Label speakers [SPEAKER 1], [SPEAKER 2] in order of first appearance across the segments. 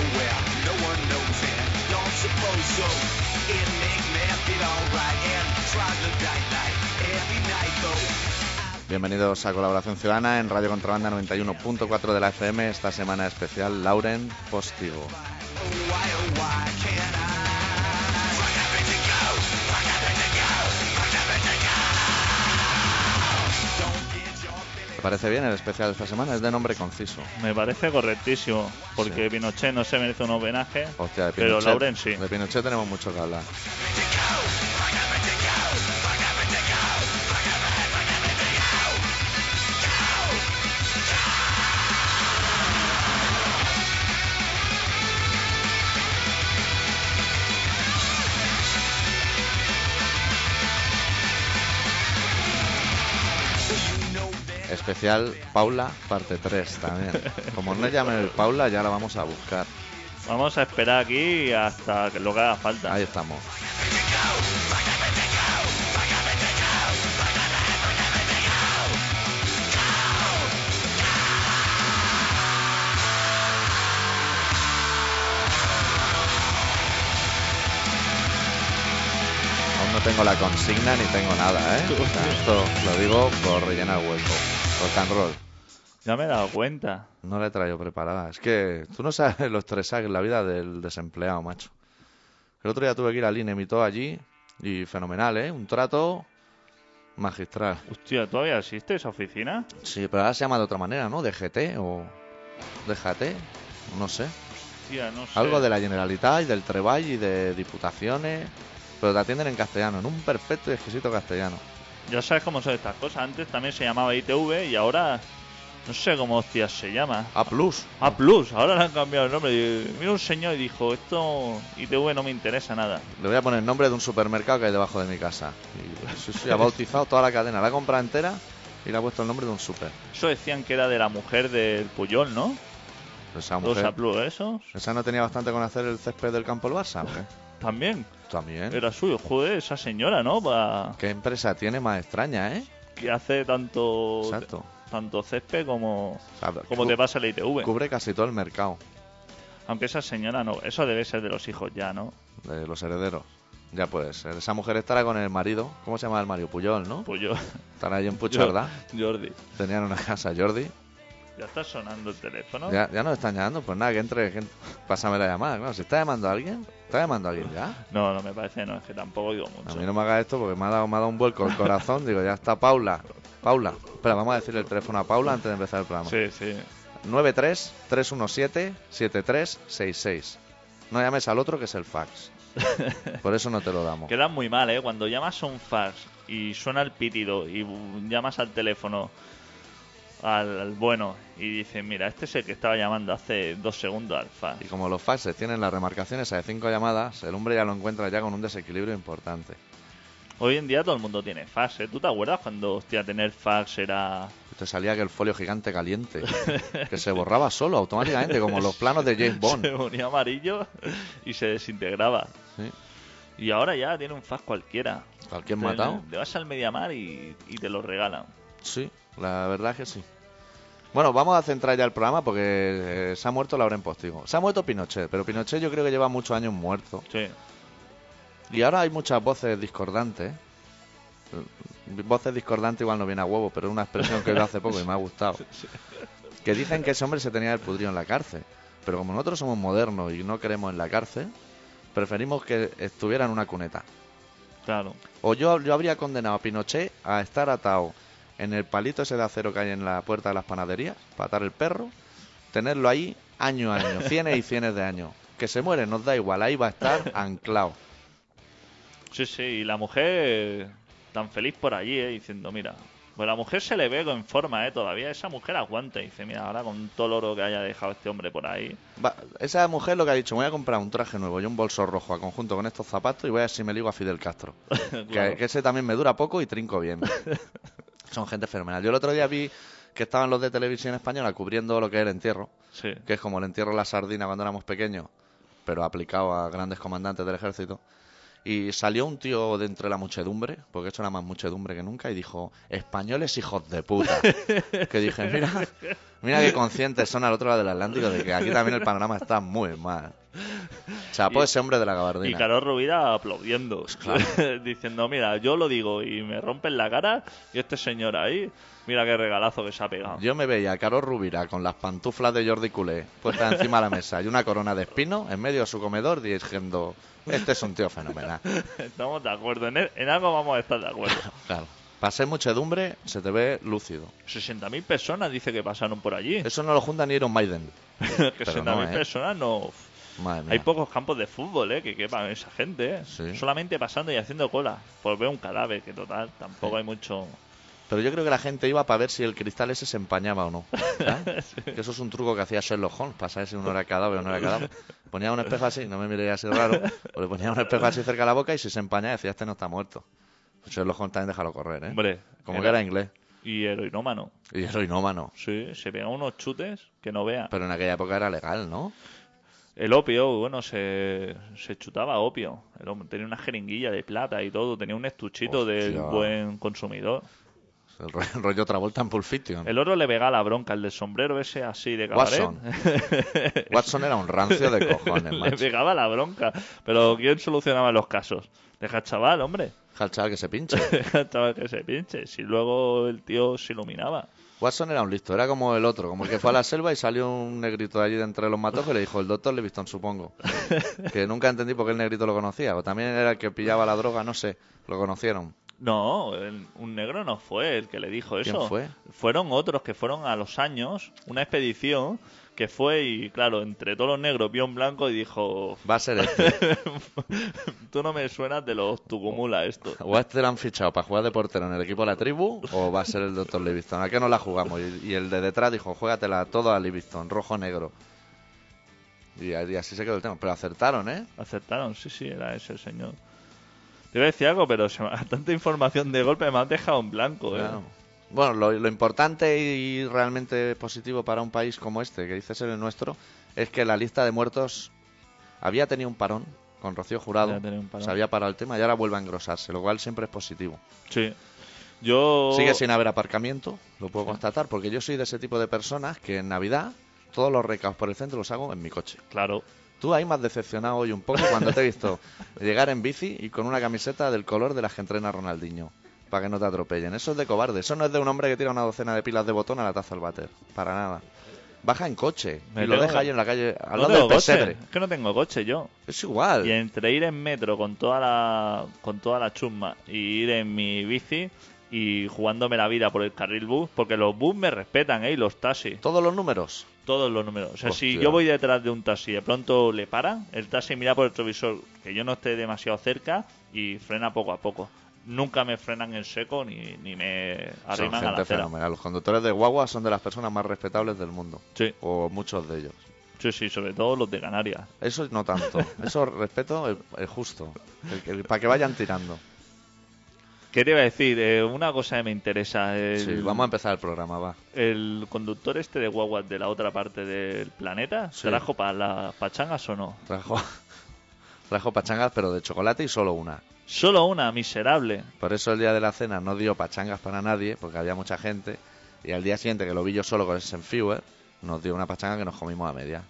[SPEAKER 1] nowhere, no one knows and don't suppose so. It make me feel alright and troglodyte like every night though.
[SPEAKER 2] Bienvenidos a Colaboración Ciudadana en Radio Contrabanda 91.4 de la FM, esta semana especial Lauren Postigo.
[SPEAKER 1] Oh why, oh why
[SPEAKER 2] ¿Te parece bien el especial de esta semana? Es de nombre conciso.
[SPEAKER 3] Me parece correctísimo, porque Pinochet no se merece un homenaje,
[SPEAKER 2] Hostia, de
[SPEAKER 3] pero
[SPEAKER 2] Pinochet-
[SPEAKER 3] Lauren sí.
[SPEAKER 2] De Pinochet tenemos mucho que hablar. Especial Paula, parte 3 también. Como no llamen el Paula, ya la vamos a buscar.
[SPEAKER 3] Vamos a esperar aquí hasta que lo que haga falta.
[SPEAKER 2] Ahí estamos. Aún no tengo la consigna ni tengo nada, ¿eh? Esto lo digo por rellenar hueco. Rock and roll.
[SPEAKER 3] Ya me he dado cuenta.
[SPEAKER 2] No la he traído preparada. Es que tú no sabes lo estresada que es la vida del desempleado, macho. El otro día tuve que ir al INE, me todo allí y fenomenal, ¿eh? Un trato magistral.
[SPEAKER 3] Hostia, ¿todavía existe esa oficina?
[SPEAKER 2] Sí, pero ahora se llama de otra manera, ¿no? DGT o DGT, no sé.
[SPEAKER 3] Hostia, no sé.
[SPEAKER 2] Algo de la Generalitat y del Treball y de diputaciones, pero te atienden en castellano, en un perfecto y exquisito castellano.
[SPEAKER 3] Ya sabes cómo son estas cosas. Antes también se llamaba ITV y ahora no sé cómo hostias se llama.
[SPEAKER 2] A plus.
[SPEAKER 3] A Plus, ahora le han cambiado el nombre. Vino un señor y dijo, esto ITV no me interesa nada.
[SPEAKER 2] Le voy a poner el nombre de un supermercado que hay debajo de mi casa. Y, sí, ha bautizado toda la cadena, la ha comprado entera y le ha puesto el nombre de un super.
[SPEAKER 3] Eso decían que era de la mujer del Puyol, ¿no?
[SPEAKER 2] Esa
[SPEAKER 3] Los
[SPEAKER 2] mujer,
[SPEAKER 3] A Plus, ¿esos?
[SPEAKER 2] ¿Esa no tenía bastante con hacer el césped del campo el Barça?
[SPEAKER 3] También.
[SPEAKER 2] También.
[SPEAKER 3] Era suyo. Joder, esa señora, ¿no? Pa-
[SPEAKER 2] ¿Qué empresa tiene más extraña, eh?
[SPEAKER 3] que hace tanto
[SPEAKER 2] Exacto.
[SPEAKER 3] tanto césped como,
[SPEAKER 2] O sea,
[SPEAKER 3] como te pasa la ITV.
[SPEAKER 2] Cubre casi todo el mercado
[SPEAKER 3] Aunque esa señora no. Eso debe ser de los hijos ya, ¿no?
[SPEAKER 2] de los herederos. Ya puede ser. Esa mujer estará con el marido. ¿Cómo se llama el marido? Puyol, ¿no?
[SPEAKER 3] Pues yo.
[SPEAKER 2] Estará ahí en Pucho, ¿verdad?
[SPEAKER 3] Jordi.
[SPEAKER 2] Tenían una casa, Jordi.
[SPEAKER 3] Ya está sonando el teléfono.
[SPEAKER 2] Ya, ya nos están llamando. Pues nada, que entre. que- Pásame la llamada. Claro, si está llamando a alguien, está llamando a alguien ya.
[SPEAKER 3] No, no me parece, no, es que tampoco digo
[SPEAKER 2] A
[SPEAKER 3] mucho.
[SPEAKER 2] mí no me haga esto porque me ha dado, me ha dado un vuelco el corazón. Digo, ya está Paula. Paula. Espera, vamos a decirle el teléfono a Paula antes de empezar el programa.
[SPEAKER 3] Sí, sí.
[SPEAKER 2] 93-317-7366. No llames al otro que es el fax. Por eso no te lo damos.
[SPEAKER 3] Queda muy mal, ¿eh? Cuando llamas a un fax y suena el pitido y llamas al teléfono al, al bueno y dices, mira, este es el que estaba llamando hace dos segundos al fax.
[SPEAKER 2] Y como los faxes tienen las remarcaciones a de cinco llamadas, el hombre ya lo encuentra ya con un desequilibrio importante.
[SPEAKER 3] Hoy en día todo el mundo tiene fax, ¿eh? ¿Tú te acuerdas cuando, hostia, tener fax era...
[SPEAKER 2] Te salía que el folio gigante caliente, que se borraba solo automáticamente, como los planos de James
[SPEAKER 3] Se
[SPEAKER 2] Bond.
[SPEAKER 3] ponía amarillo y se desintegraba.
[SPEAKER 2] Sí.
[SPEAKER 3] Y ahora ya tiene un fax cualquiera.
[SPEAKER 2] ¿Cualquier matado?
[SPEAKER 3] Te vas al Mediamar y, y te lo regalan.
[SPEAKER 2] Sí, la verdad es que sí. Bueno, vamos a centrar ya el programa porque eh, se ha muerto Lauren Postigo. Se ha muerto Pinochet, pero Pinochet yo creo que lleva muchos años muerto.
[SPEAKER 3] Sí.
[SPEAKER 2] Y ahora hay muchas voces discordantes. Voces discordantes igual no viene a huevo, pero es una expresión que yo hace poco y me ha gustado. Que dicen que ese hombre se tenía el pudrido en la cárcel. Pero como nosotros somos modernos y no queremos en la cárcel, preferimos que estuviera en una cuneta.
[SPEAKER 3] Claro.
[SPEAKER 2] O yo, yo habría condenado a Pinochet a estar atado en el palito ese de acero que hay en la puerta de las panaderías, para atar el perro, tenerlo ahí año a año, cienes y cienes de años. Que se muere, nos da igual, ahí va a estar anclado.
[SPEAKER 3] Sí, sí, y la mujer tan feliz por allí, ¿eh? diciendo, mira, pues la mujer se le ve en forma, ¿eh? Todavía esa mujer aguanta y dice, mira, ahora con todo el oro que haya dejado este hombre por ahí.
[SPEAKER 2] Va- esa mujer lo que ha dicho, me voy a comprar un traje nuevo y un bolso rojo a conjunto con estos zapatos y voy a ver si me ligo a Fidel Castro.
[SPEAKER 3] Claro.
[SPEAKER 2] Que, que ese también me dura poco y trinco bien. Son gente fenomenal. Yo el otro día vi que estaban los de televisión española cubriendo lo que es el entierro,
[SPEAKER 3] Sí.
[SPEAKER 2] que es como el entierro de la sardina cuando éramos pequeños, pero aplicado a grandes comandantes del ejército. Y salió un tío de entre la muchedumbre, porque esto era más muchedumbre que nunca, y dijo, españoles hijos de puta. que dije, mira, mira qué conscientes son al otro lado del Atlántico de que aquí también el panorama está muy mal. Chapó
[SPEAKER 3] Y-
[SPEAKER 2] ese hombre de la
[SPEAKER 3] Y
[SPEAKER 2] gabardina.
[SPEAKER 3] Carol Rubira aplaudiendo, diciendo, mira, yo lo digo y me rompen la cara y este señor ahí, mira qué regalazo que se ha pegado.
[SPEAKER 2] Yo me veía a Carol Rubira con las pantuflas de Jordi Culé puestas encima de la mesa y una corona de espino en medio de su comedor diciendo, este es un tío fenomenal.
[SPEAKER 3] Estamos de acuerdo, en, en algo vamos a estar de acuerdo.
[SPEAKER 2] Claro. Ser muchedumbre se te ve lúcido.
[SPEAKER 3] 60.000 personas dice que pasaron por allí.
[SPEAKER 2] Eso no lo junta ni Iron Maiden.
[SPEAKER 3] que
[SPEAKER 2] pero
[SPEAKER 3] 60.000
[SPEAKER 2] no, ¿eh?
[SPEAKER 3] personas no...
[SPEAKER 2] Madre mía.
[SPEAKER 3] Hay pocos campos de fútbol, ¿eh? Que quepan esa gente, ¿eh?
[SPEAKER 2] Sí.
[SPEAKER 3] Solamente pasando y haciendo cola. Por ver un cadáver, que total, tampoco
[SPEAKER 2] Sí.
[SPEAKER 3] hay mucho...
[SPEAKER 2] Pero yo creo que la gente iba para ver si el cristal ese se empañaba o no. Que eso es un truco que hacía Sherlock Holmes, para saber si uno era cadáver o no era cadáver. Ponía un espejo así, no me miréis así raro, o le ponía un espejo así cerca de la boca y si se empañaba decía, este no está muerto. Pues Sherlock Holmes también déjalo correr, ¿eh?
[SPEAKER 3] Hombre,
[SPEAKER 2] Como que era inglés.
[SPEAKER 3] Y heroinómano.
[SPEAKER 2] Y heroinómano.
[SPEAKER 3] Sí, se pega unos chutes que no vea.
[SPEAKER 2] Pero en aquella época era legal, ¿no?
[SPEAKER 3] El opio, bueno, se, se chutaba opio. El hombre tenía una jeringuilla de plata y todo. Tenía un estuchito del buen consumidor.
[SPEAKER 2] El rollo, el rollo Travolta en Pulp Fiction.
[SPEAKER 3] El oro le pega la bronca, el del sombrero ese así de cabaret.
[SPEAKER 2] Watson. Watson era un rancio de cojones,
[SPEAKER 3] le
[SPEAKER 2] macho.
[SPEAKER 3] pegaba la bronca. Pero ¿quién solucionaba los casos? Deja al chaval, hombre.
[SPEAKER 2] Deja al chaval que se pinche.
[SPEAKER 3] Deja al chaval que se pinche. Si luego el tío se iluminaba.
[SPEAKER 2] Watson era un listo, era como el otro, como el que fue a la selva y salió un negrito de allí de entre los matojos y le dijo, el doctor Livingston, supongo. Que nunca entendí por qué el negrito lo conocía. O también era el que pillaba la droga, no sé, lo conocieron.
[SPEAKER 3] No, el- un negro no fue el que le dijo
[SPEAKER 2] ¿Quién
[SPEAKER 3] eso.
[SPEAKER 2] fue?
[SPEAKER 3] Fueron otros que fueron a los años, una expedición que fue y, claro, entre todos los negros vio un blanco y dijo,
[SPEAKER 2] Va a ser este.
[SPEAKER 3] tú no me suenas de los Tucumula esto.
[SPEAKER 2] O a este lo han fichado para jugar de portero en el equipo de la tribu, o va a ser el doctor Livingston. ¿A qué no la jugamos? Y, y el de detrás dijo, juégatela todo a Livingston, rojo-negro. Y, y así se quedó el tema. Pero acertaron, ¿eh?
[SPEAKER 3] Aceptaron, sí, sí, era ese el señor. Te iba a decir algo, pero se me- tanta información de golpe me ha dejado en blanco. ¿eh?
[SPEAKER 2] Claro. Bueno, lo, lo importante y realmente positivo para un país como este, que dice ser el nuestro, es que la lista de muertos había tenido un parón con Rocío Jurado, se había parado el tema y ahora vuelve a engrosarse, lo cual siempre es positivo.
[SPEAKER 3] Sí. Yo...
[SPEAKER 2] Sigue sin haber aparcamiento, lo puedo constatar, porque yo soy de ese tipo de personas que en Navidad todos los recaos por el centro los hago en mi coche.
[SPEAKER 3] Claro.
[SPEAKER 2] Tú ahí has decepcionado hoy un poco cuando te he visto llegar en bici y con una camiseta del color de las que entrena Ronaldinho. Para que no te atropellen. Eso es de cobarde. Eso no es de un hombre que tira una docena de pilas de botón a la taza al váter. Para nada. Baja en coche
[SPEAKER 3] Me
[SPEAKER 2] y lo deja ahí en la calle, al
[SPEAKER 3] No
[SPEAKER 2] lado del
[SPEAKER 3] coche. Es que no tengo coche yo.
[SPEAKER 2] Es igual.
[SPEAKER 3] Y entre ir en metro con toda la con toda la chusma y ir en mi bici y jugándome la vida por el carril bus, porque los bus me respetan, ¿eh? Y los taxis,
[SPEAKER 2] Todos los números.
[SPEAKER 3] todos los números. O sea, si yo voy detrás de un taxi y de pronto le paran, el taxi mira por el retrovisor que yo no esté demasiado cerca y frena poco a poco. Nunca me frenan en seco ni, ni me
[SPEAKER 2] Son
[SPEAKER 3] arriman a la
[SPEAKER 2] gente
[SPEAKER 3] acera.
[SPEAKER 2] fenomenal. Los conductores de guagua son de las personas más respetables del mundo.
[SPEAKER 3] Sí,
[SPEAKER 2] O muchos de ellos.
[SPEAKER 3] sí, sí, sobre todo los de Canarias.
[SPEAKER 2] Eso no tanto. Eso respeto es, es justo. para que vayan tirando.
[SPEAKER 3] ¿Qué te iba a decir? Eh, una cosa que me interesa. El,
[SPEAKER 2] Sí, vamos a empezar el programa, va.
[SPEAKER 3] ¿El conductor este de guaguas de la otra parte del planeta
[SPEAKER 2] Sí.
[SPEAKER 3] trajo para las pachangas o no?
[SPEAKER 2] Trajo, trajo pachangas, pero de chocolate y solo una.
[SPEAKER 3] Solo una, miserable.
[SPEAKER 2] Por eso el día de la cena no dio pachangas para nadie, porque había mucha gente. Y al día siguiente, que lo vi yo solo con ese Senfewer, nos dio una pachanga que nos comimos a media.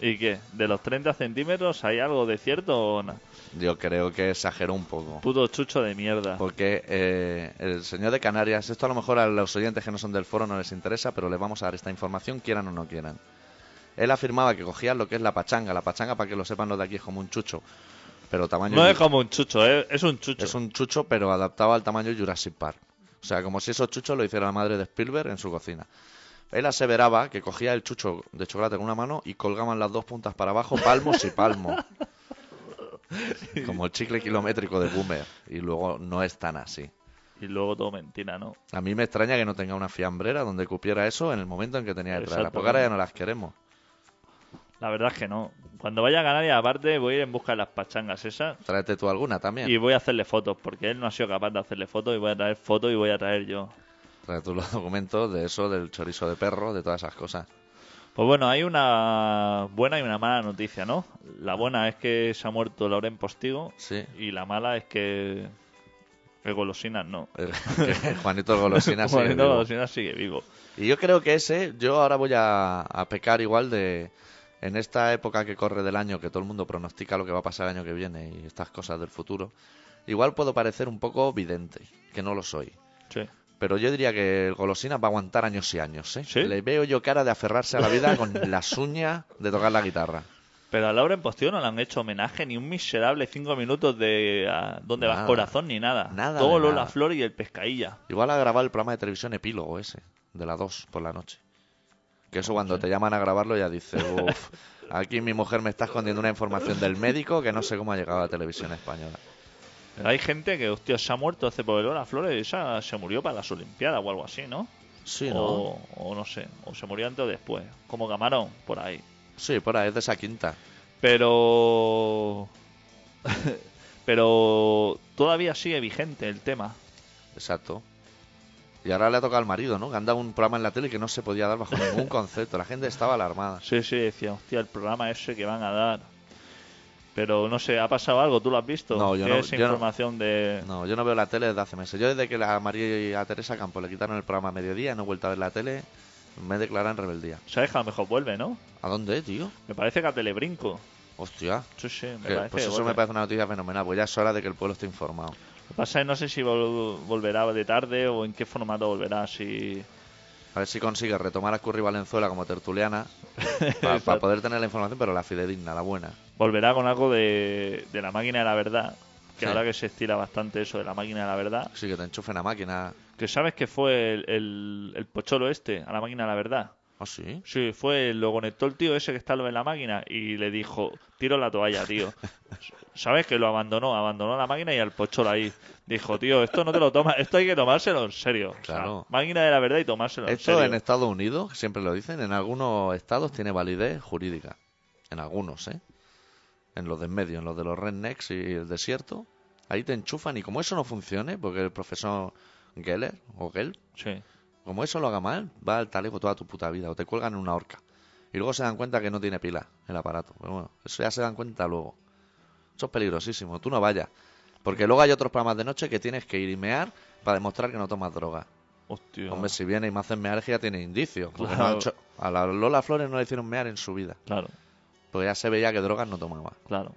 [SPEAKER 3] ¿Y qué? ¿De los 30 centímetros hay algo de cierto o no?
[SPEAKER 2] Yo creo que exageró un poco.
[SPEAKER 3] Puto chucho de mierda.
[SPEAKER 2] Porque eh, el señor de Canarias, esto a lo mejor a los oyentes que no son del foro no les interesa, pero les vamos a dar esta información, quieran o no quieran. Él afirmaba que cogían lo que es la pachanga. La pachanga, para que lo sepan los de aquí, es como un chucho. Pero tamaño.
[SPEAKER 3] No es como un chucho, ¿eh? es un chucho.
[SPEAKER 2] Es un chucho, pero adaptado al tamaño Jurassic Park. O sea, como si esos chuchos lo hiciera la madre de Spielberg en su cocina. Él aseveraba que cogía el chucho de chocolate con una mano y colgaban las dos puntas para abajo, palmos y palmos. Como el chicle kilométrico de Boomer. Y luego no es tan así.
[SPEAKER 3] Y luego todo mentira, ¿no?
[SPEAKER 2] A mí me extraña que no tenga una fiambrera donde cupiera eso en el momento en que tenía que traerla. Porque ahora ya no las queremos.
[SPEAKER 3] La verdad es que no. Cuando vaya a Canarias, aparte, voy a ir en busca de las pachangas esas
[SPEAKER 2] Tráete tú alguna también.
[SPEAKER 3] y voy a hacerle fotos, porque él no ha sido capaz de hacerle fotos y voy a traer fotos y voy a traer yo.
[SPEAKER 2] Trae tú los documentos de eso, del chorizo de perro, de todas esas cosas.
[SPEAKER 3] Pues bueno, hay una buena y una mala noticia, ¿no? La buena es que se ha muerto Lauren Postigo
[SPEAKER 2] Sí.
[SPEAKER 3] y la mala es que el Golosinas no.
[SPEAKER 2] Juanito el Golosina sigue
[SPEAKER 3] Juanito
[SPEAKER 2] vivo.
[SPEAKER 3] Golosinas sigue vivo.
[SPEAKER 2] Y yo creo que ese, yo ahora voy a, a pecar igual de. En esta época que corre del año, que todo el mundo pronostica lo que va a pasar el año que viene y estas cosas del futuro, igual puedo parecer un poco vidente, que no lo soy.
[SPEAKER 3] Sí.
[SPEAKER 2] Pero yo diría que el Golosina va a aguantar años y años, ¿eh?
[SPEAKER 3] ¿Sí?
[SPEAKER 2] Le veo yo cara de aferrarse a la vida con las uñas de tocar la guitarra.
[SPEAKER 3] Pero a Lauren Postigo no le han hecho homenaje ni un miserable cinco minutos de a dónde vas corazón ni nada.
[SPEAKER 2] Nada
[SPEAKER 3] Todo Lola
[SPEAKER 2] nada.
[SPEAKER 3] Flor y el pescadilla.
[SPEAKER 2] Igual a grabar el programa de televisión epílogo ese, de la 2 por la noche. Que eso cuando te llaman a grabarlo ya dices, uff, aquí mi mujer me está escondiendo una información del médico que no sé cómo ha llegado a la televisión española.
[SPEAKER 3] Pero hay gente que, hostia, se ha muerto hace por Lola Flores y esa se murió para las Olimpiadas o algo así, ¿no?
[SPEAKER 2] Sí, ¿no?
[SPEAKER 3] o, o no sé, o se murió antes o después. Como Camarón, por ahí.
[SPEAKER 2] Sí, por ahí, es de esa quinta.
[SPEAKER 3] Pero. Pero todavía sigue vigente el tema.
[SPEAKER 2] Exacto. Y ahora le ha tocado al marido, ¿no? Que anda un programa en la tele que no se podía dar bajo ningún concepto. La gente estaba alarmada.
[SPEAKER 3] Sí, sí, decía, hostia, el programa ese que van a dar. Pero no sé, ¿ha pasado algo? ¿Tú lo has visto?
[SPEAKER 2] No, yo
[SPEAKER 3] ¿Qué
[SPEAKER 2] no-
[SPEAKER 3] es
[SPEAKER 2] yo no.
[SPEAKER 3] información de.
[SPEAKER 2] No, yo no veo la tele desde hace meses. Yo desde que a María y a Teresa Campos le quitaron el programa a mediodía, no he vuelto a ver la tele, me he declarado en rebeldía.
[SPEAKER 3] Sabes que a lo mejor vuelve, ¿no?
[SPEAKER 2] ¿A dónde, tío?
[SPEAKER 3] Me parece que a Telebrinco.
[SPEAKER 2] Hostia.
[SPEAKER 3] Sí, sí, me
[SPEAKER 2] Que-
[SPEAKER 3] parece.
[SPEAKER 2] pues eso
[SPEAKER 3] vuelve.
[SPEAKER 2] me parece una noticia fenomenal, pues ya es hora de que el pueblo esté informado.
[SPEAKER 3] Lo que pasa es que no sé si vol- volverá de tarde o en qué formato volverá. Si.
[SPEAKER 2] A ver si consigue retomar a Curry Valenzuela como tertuliana para poder tener la información, pero la fidedigna, la buena.
[SPEAKER 3] Volverá con algo de, de la máquina de la verdad. Que
[SPEAKER 2] Sí.
[SPEAKER 3] ahora que se estira bastante eso de la máquina de la verdad.
[SPEAKER 2] Sí, que te enchufen a máquina.
[SPEAKER 3] Que sabes que fue el, el, el pocholo este, a la máquina de la verdad.
[SPEAKER 2] ¿Ah, sí?
[SPEAKER 3] Sí, fue, lo conectó el tío ese que está en la máquina y le dijo, tiro la toalla, tío. ¿Sabes? Que lo abandonó, abandonó la máquina y al pocholo ahí. Dijo, tío, esto no te lo tomas, esto hay que tomárselo en serio. O sea,
[SPEAKER 2] Claro.
[SPEAKER 3] máquina de la verdad y tomárselo en
[SPEAKER 2] Esto
[SPEAKER 3] serio.
[SPEAKER 2] en Estados Unidos, siempre lo dicen, en algunos estados tiene validez jurídica. En algunos, ¿eh? En los de en medio, en los de los rednecks y el desierto. Ahí te enchufan y como eso no funcione, porque el profesor Geller o Gell,
[SPEAKER 3] Sí.
[SPEAKER 2] Como eso lo haga mal, va al talego toda tu puta vida o te cuelgan en una horca. Y luego se dan cuenta que no tiene pila el aparato. Pero bueno, eso ya se dan cuenta luego. Eso es peligrosísimo, tú no vayas. Porque luego hay otros programas de noche que tienes que ir y mear para demostrar que no tomas droga.
[SPEAKER 3] Hostia.
[SPEAKER 2] Hombre, si viene y me hacen mear ya tiene indicios. no
[SPEAKER 3] Claro.
[SPEAKER 2] hecho- a la Lola Flores no le hicieron mear en su vida.
[SPEAKER 3] Claro,
[SPEAKER 2] Porque ya se veía que drogas no tomaba.
[SPEAKER 3] claro.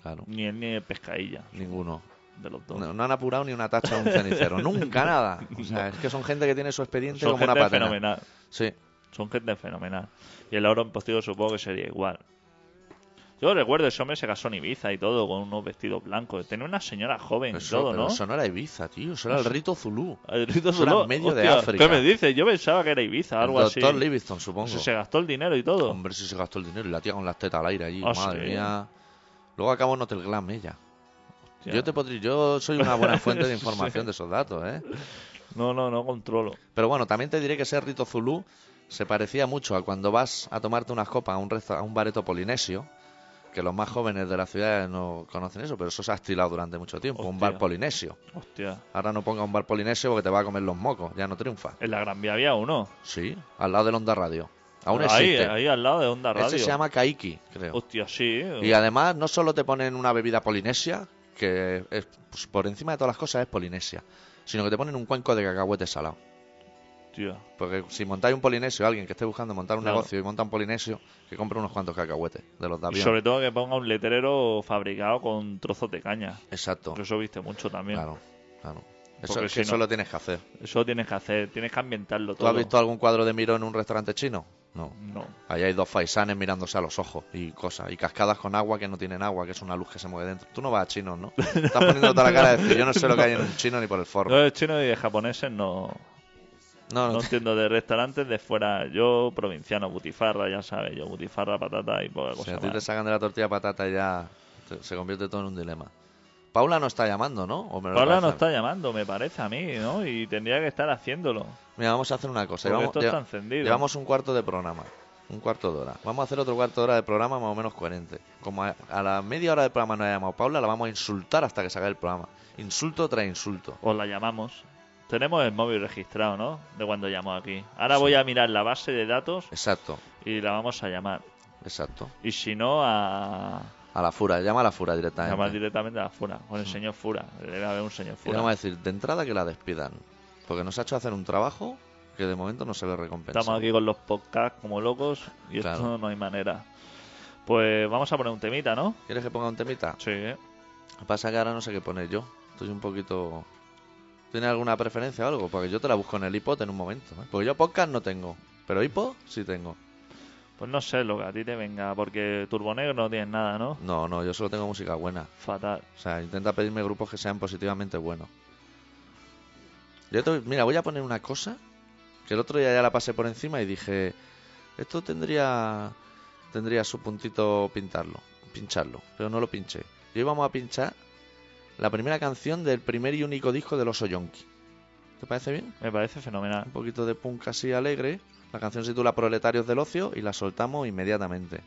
[SPEAKER 2] Claro,
[SPEAKER 3] Ni el ni pescadilla.
[SPEAKER 2] ninguno.
[SPEAKER 3] De los dos.
[SPEAKER 2] No, no han apurado ni una tacha de un cenicero. Nunca nada. O sea, es que son gente que tiene su expediente
[SPEAKER 3] Son
[SPEAKER 2] como una
[SPEAKER 3] gente
[SPEAKER 2] patena.
[SPEAKER 3] fenomenal.
[SPEAKER 2] Sí,
[SPEAKER 3] Son gente fenomenal. Y el oro en postigo supongo que sería igual. Yo recuerdo, ese hombre se casó en Ibiza y todo, con unos vestidos blancos. Tenía una señora joven y todo,
[SPEAKER 2] pero
[SPEAKER 3] ¿no?
[SPEAKER 2] eso no era Ibiza, tío. Eso era el rito Zulú.
[SPEAKER 3] El Rito
[SPEAKER 2] eso era en medio de África.
[SPEAKER 3] ¿Qué me dices? Yo pensaba que era Ibiza,
[SPEAKER 2] El
[SPEAKER 3] algo así.
[SPEAKER 2] doctor Livingston, supongo.
[SPEAKER 3] Se, se gastó el dinero y todo.
[SPEAKER 2] Hombre, si se gastó el dinero y la tía con las tetas al aire allí.
[SPEAKER 3] Ah,
[SPEAKER 2] madre mía. Luego acabó en Hotel Glam ella.
[SPEAKER 3] Hostia.
[SPEAKER 2] Yo te podría, yo soy una buena fuente de información de esos datos, ¿eh?
[SPEAKER 3] No, no, no controlo.
[SPEAKER 2] Pero bueno, también te diré que ese rito zulú se parecía mucho a cuando vas a tomarte unas copas a un, resta- a un bareto polinesio, que los más jóvenes de la ciudad no conocen eso, pero eso se ha estilado durante mucho tiempo, un bar polinesio.
[SPEAKER 3] Hostia.
[SPEAKER 2] Ahora no ponga un bar polinesio porque te va a comer los mocos, ya no triunfa.
[SPEAKER 3] En la Gran Vía había uno.
[SPEAKER 2] Sí, al lado del Onda Radio. Aún
[SPEAKER 3] ahí,
[SPEAKER 2] existe.
[SPEAKER 3] ahí al lado de Onda Radio.
[SPEAKER 2] Ese se llama Kaiki, creo.
[SPEAKER 3] Hostia, sí.
[SPEAKER 2] Y además no solo te ponen una bebida polinesia, que es, pues, por encima de todas las cosas es polinesia, sino que te ponen un cuenco de cacahuete salado.
[SPEAKER 3] Hostia.
[SPEAKER 2] Porque si montáis un polinesio, alguien que esté buscando montar un
[SPEAKER 3] Claro.
[SPEAKER 2] negocio y monta un polinesio, que compre unos cuantos cacahuetes de los de
[SPEAKER 3] Y sobre todo que ponga un letrero fabricado con trozos de caña.
[SPEAKER 2] Exacto.
[SPEAKER 3] Eso viste mucho también.
[SPEAKER 2] Claro, claro. Eso,
[SPEAKER 3] Porque
[SPEAKER 2] es
[SPEAKER 3] si
[SPEAKER 2] que
[SPEAKER 3] no-
[SPEAKER 2] eso lo tienes que hacer.
[SPEAKER 3] Eso tienes que hacer, tienes que ambientarlo
[SPEAKER 2] ¿Tú
[SPEAKER 3] todo.
[SPEAKER 2] has visto algún cuadro de Miro en un restaurante chino? No.
[SPEAKER 3] No.
[SPEAKER 2] Ahí hay dos faisanes mirándose a los ojos y cosas. Y cascadas con agua que no tienen agua, que es una luz que se mueve dentro. Tú no vas a chinos, ¿no? Estás poniendo toda la cara de decir, yo no sé lo que hay en un chino ni por el forro.
[SPEAKER 3] Yo de chinos y de japoneses no,
[SPEAKER 2] No,
[SPEAKER 3] no
[SPEAKER 2] no,
[SPEAKER 3] entiendo de restaurantes de fuera. Yo provinciano, butifarra, ya sabes, yo butifarra, patata y poca
[SPEAKER 2] si
[SPEAKER 3] cosa
[SPEAKER 2] a ti te sacan de la tortilla patata ya te- se convierte todo en un dilema. Paula no está llamando, ¿no? ¿O me lo
[SPEAKER 3] Paula nos está llamando, me parece a mí, ¿no? Y tendría que estar haciéndolo.
[SPEAKER 2] Mira, vamos a hacer una cosa. Llevamos,
[SPEAKER 3] esto está
[SPEAKER 2] lleva-
[SPEAKER 3] encendido.
[SPEAKER 2] llevamos un cuarto de programa. Un cuarto de hora. Vamos a hacer otro cuarto de hora de programa más o menos coherente. Como a, a la media hora del programa no haya llamado Paula, la vamos a insultar hasta que se acabe el programa. Insulto tras insulto.
[SPEAKER 3] Os la llamamos. tenemos el móvil registrado, ¿no? De cuando llamo aquí. Ahora voy a mirar la base de datos
[SPEAKER 4] Exacto,
[SPEAKER 3] y la vamos a llamar.
[SPEAKER 4] exacto.
[SPEAKER 3] Y si no, a
[SPEAKER 4] A la fura, llama a la fura directamente.
[SPEAKER 3] llamar directamente a la Fura, con el señor Fura. Debe haber un señor
[SPEAKER 4] Y le vamos a
[SPEAKER 3] Fura.
[SPEAKER 4] decir, de entrada que la despidan. Porque nos ha hecho hacer un trabajo que de momento no se le recompensa.
[SPEAKER 3] Estamos aquí con los podcasts como locos y
[SPEAKER 4] Claro.
[SPEAKER 3] esto no hay manera. Pues vamos a poner un temita, ¿no?
[SPEAKER 4] ¿Quieres que ponga un temita?
[SPEAKER 3] Sí.
[SPEAKER 4] Lo que pasa es que ahora no sé qué poner yo. Estoy un poquito... ¿Tienes alguna preferencia o algo? Porque yo te la busco en el iPod en un momento. ¿eh? Porque yo podcast no tengo. Pero iPod sí tengo.
[SPEAKER 3] Pues no sé lo que a ti te venga, porque Turbonegro no tienes nada, ¿no?
[SPEAKER 4] No, no, yo solo tengo música buena.
[SPEAKER 3] Fatal.
[SPEAKER 4] O sea, intenta pedirme grupos que sean positivamente buenos. Yo te- mira, voy a poner una cosa que el otro día ya la pasé por encima y dije, esto tendría tendría su puntito pintarlo, pincharlo, pero no lo pinché. Y hoy vamos a pinchar la primera canción del primer y único disco de los Oyonki. ¿Te parece bien?
[SPEAKER 3] Me parece fenomenal.
[SPEAKER 4] Un poquito de punk así alegre. La canción se titula Proletarios del Ocio y la soltamos inmediatamente.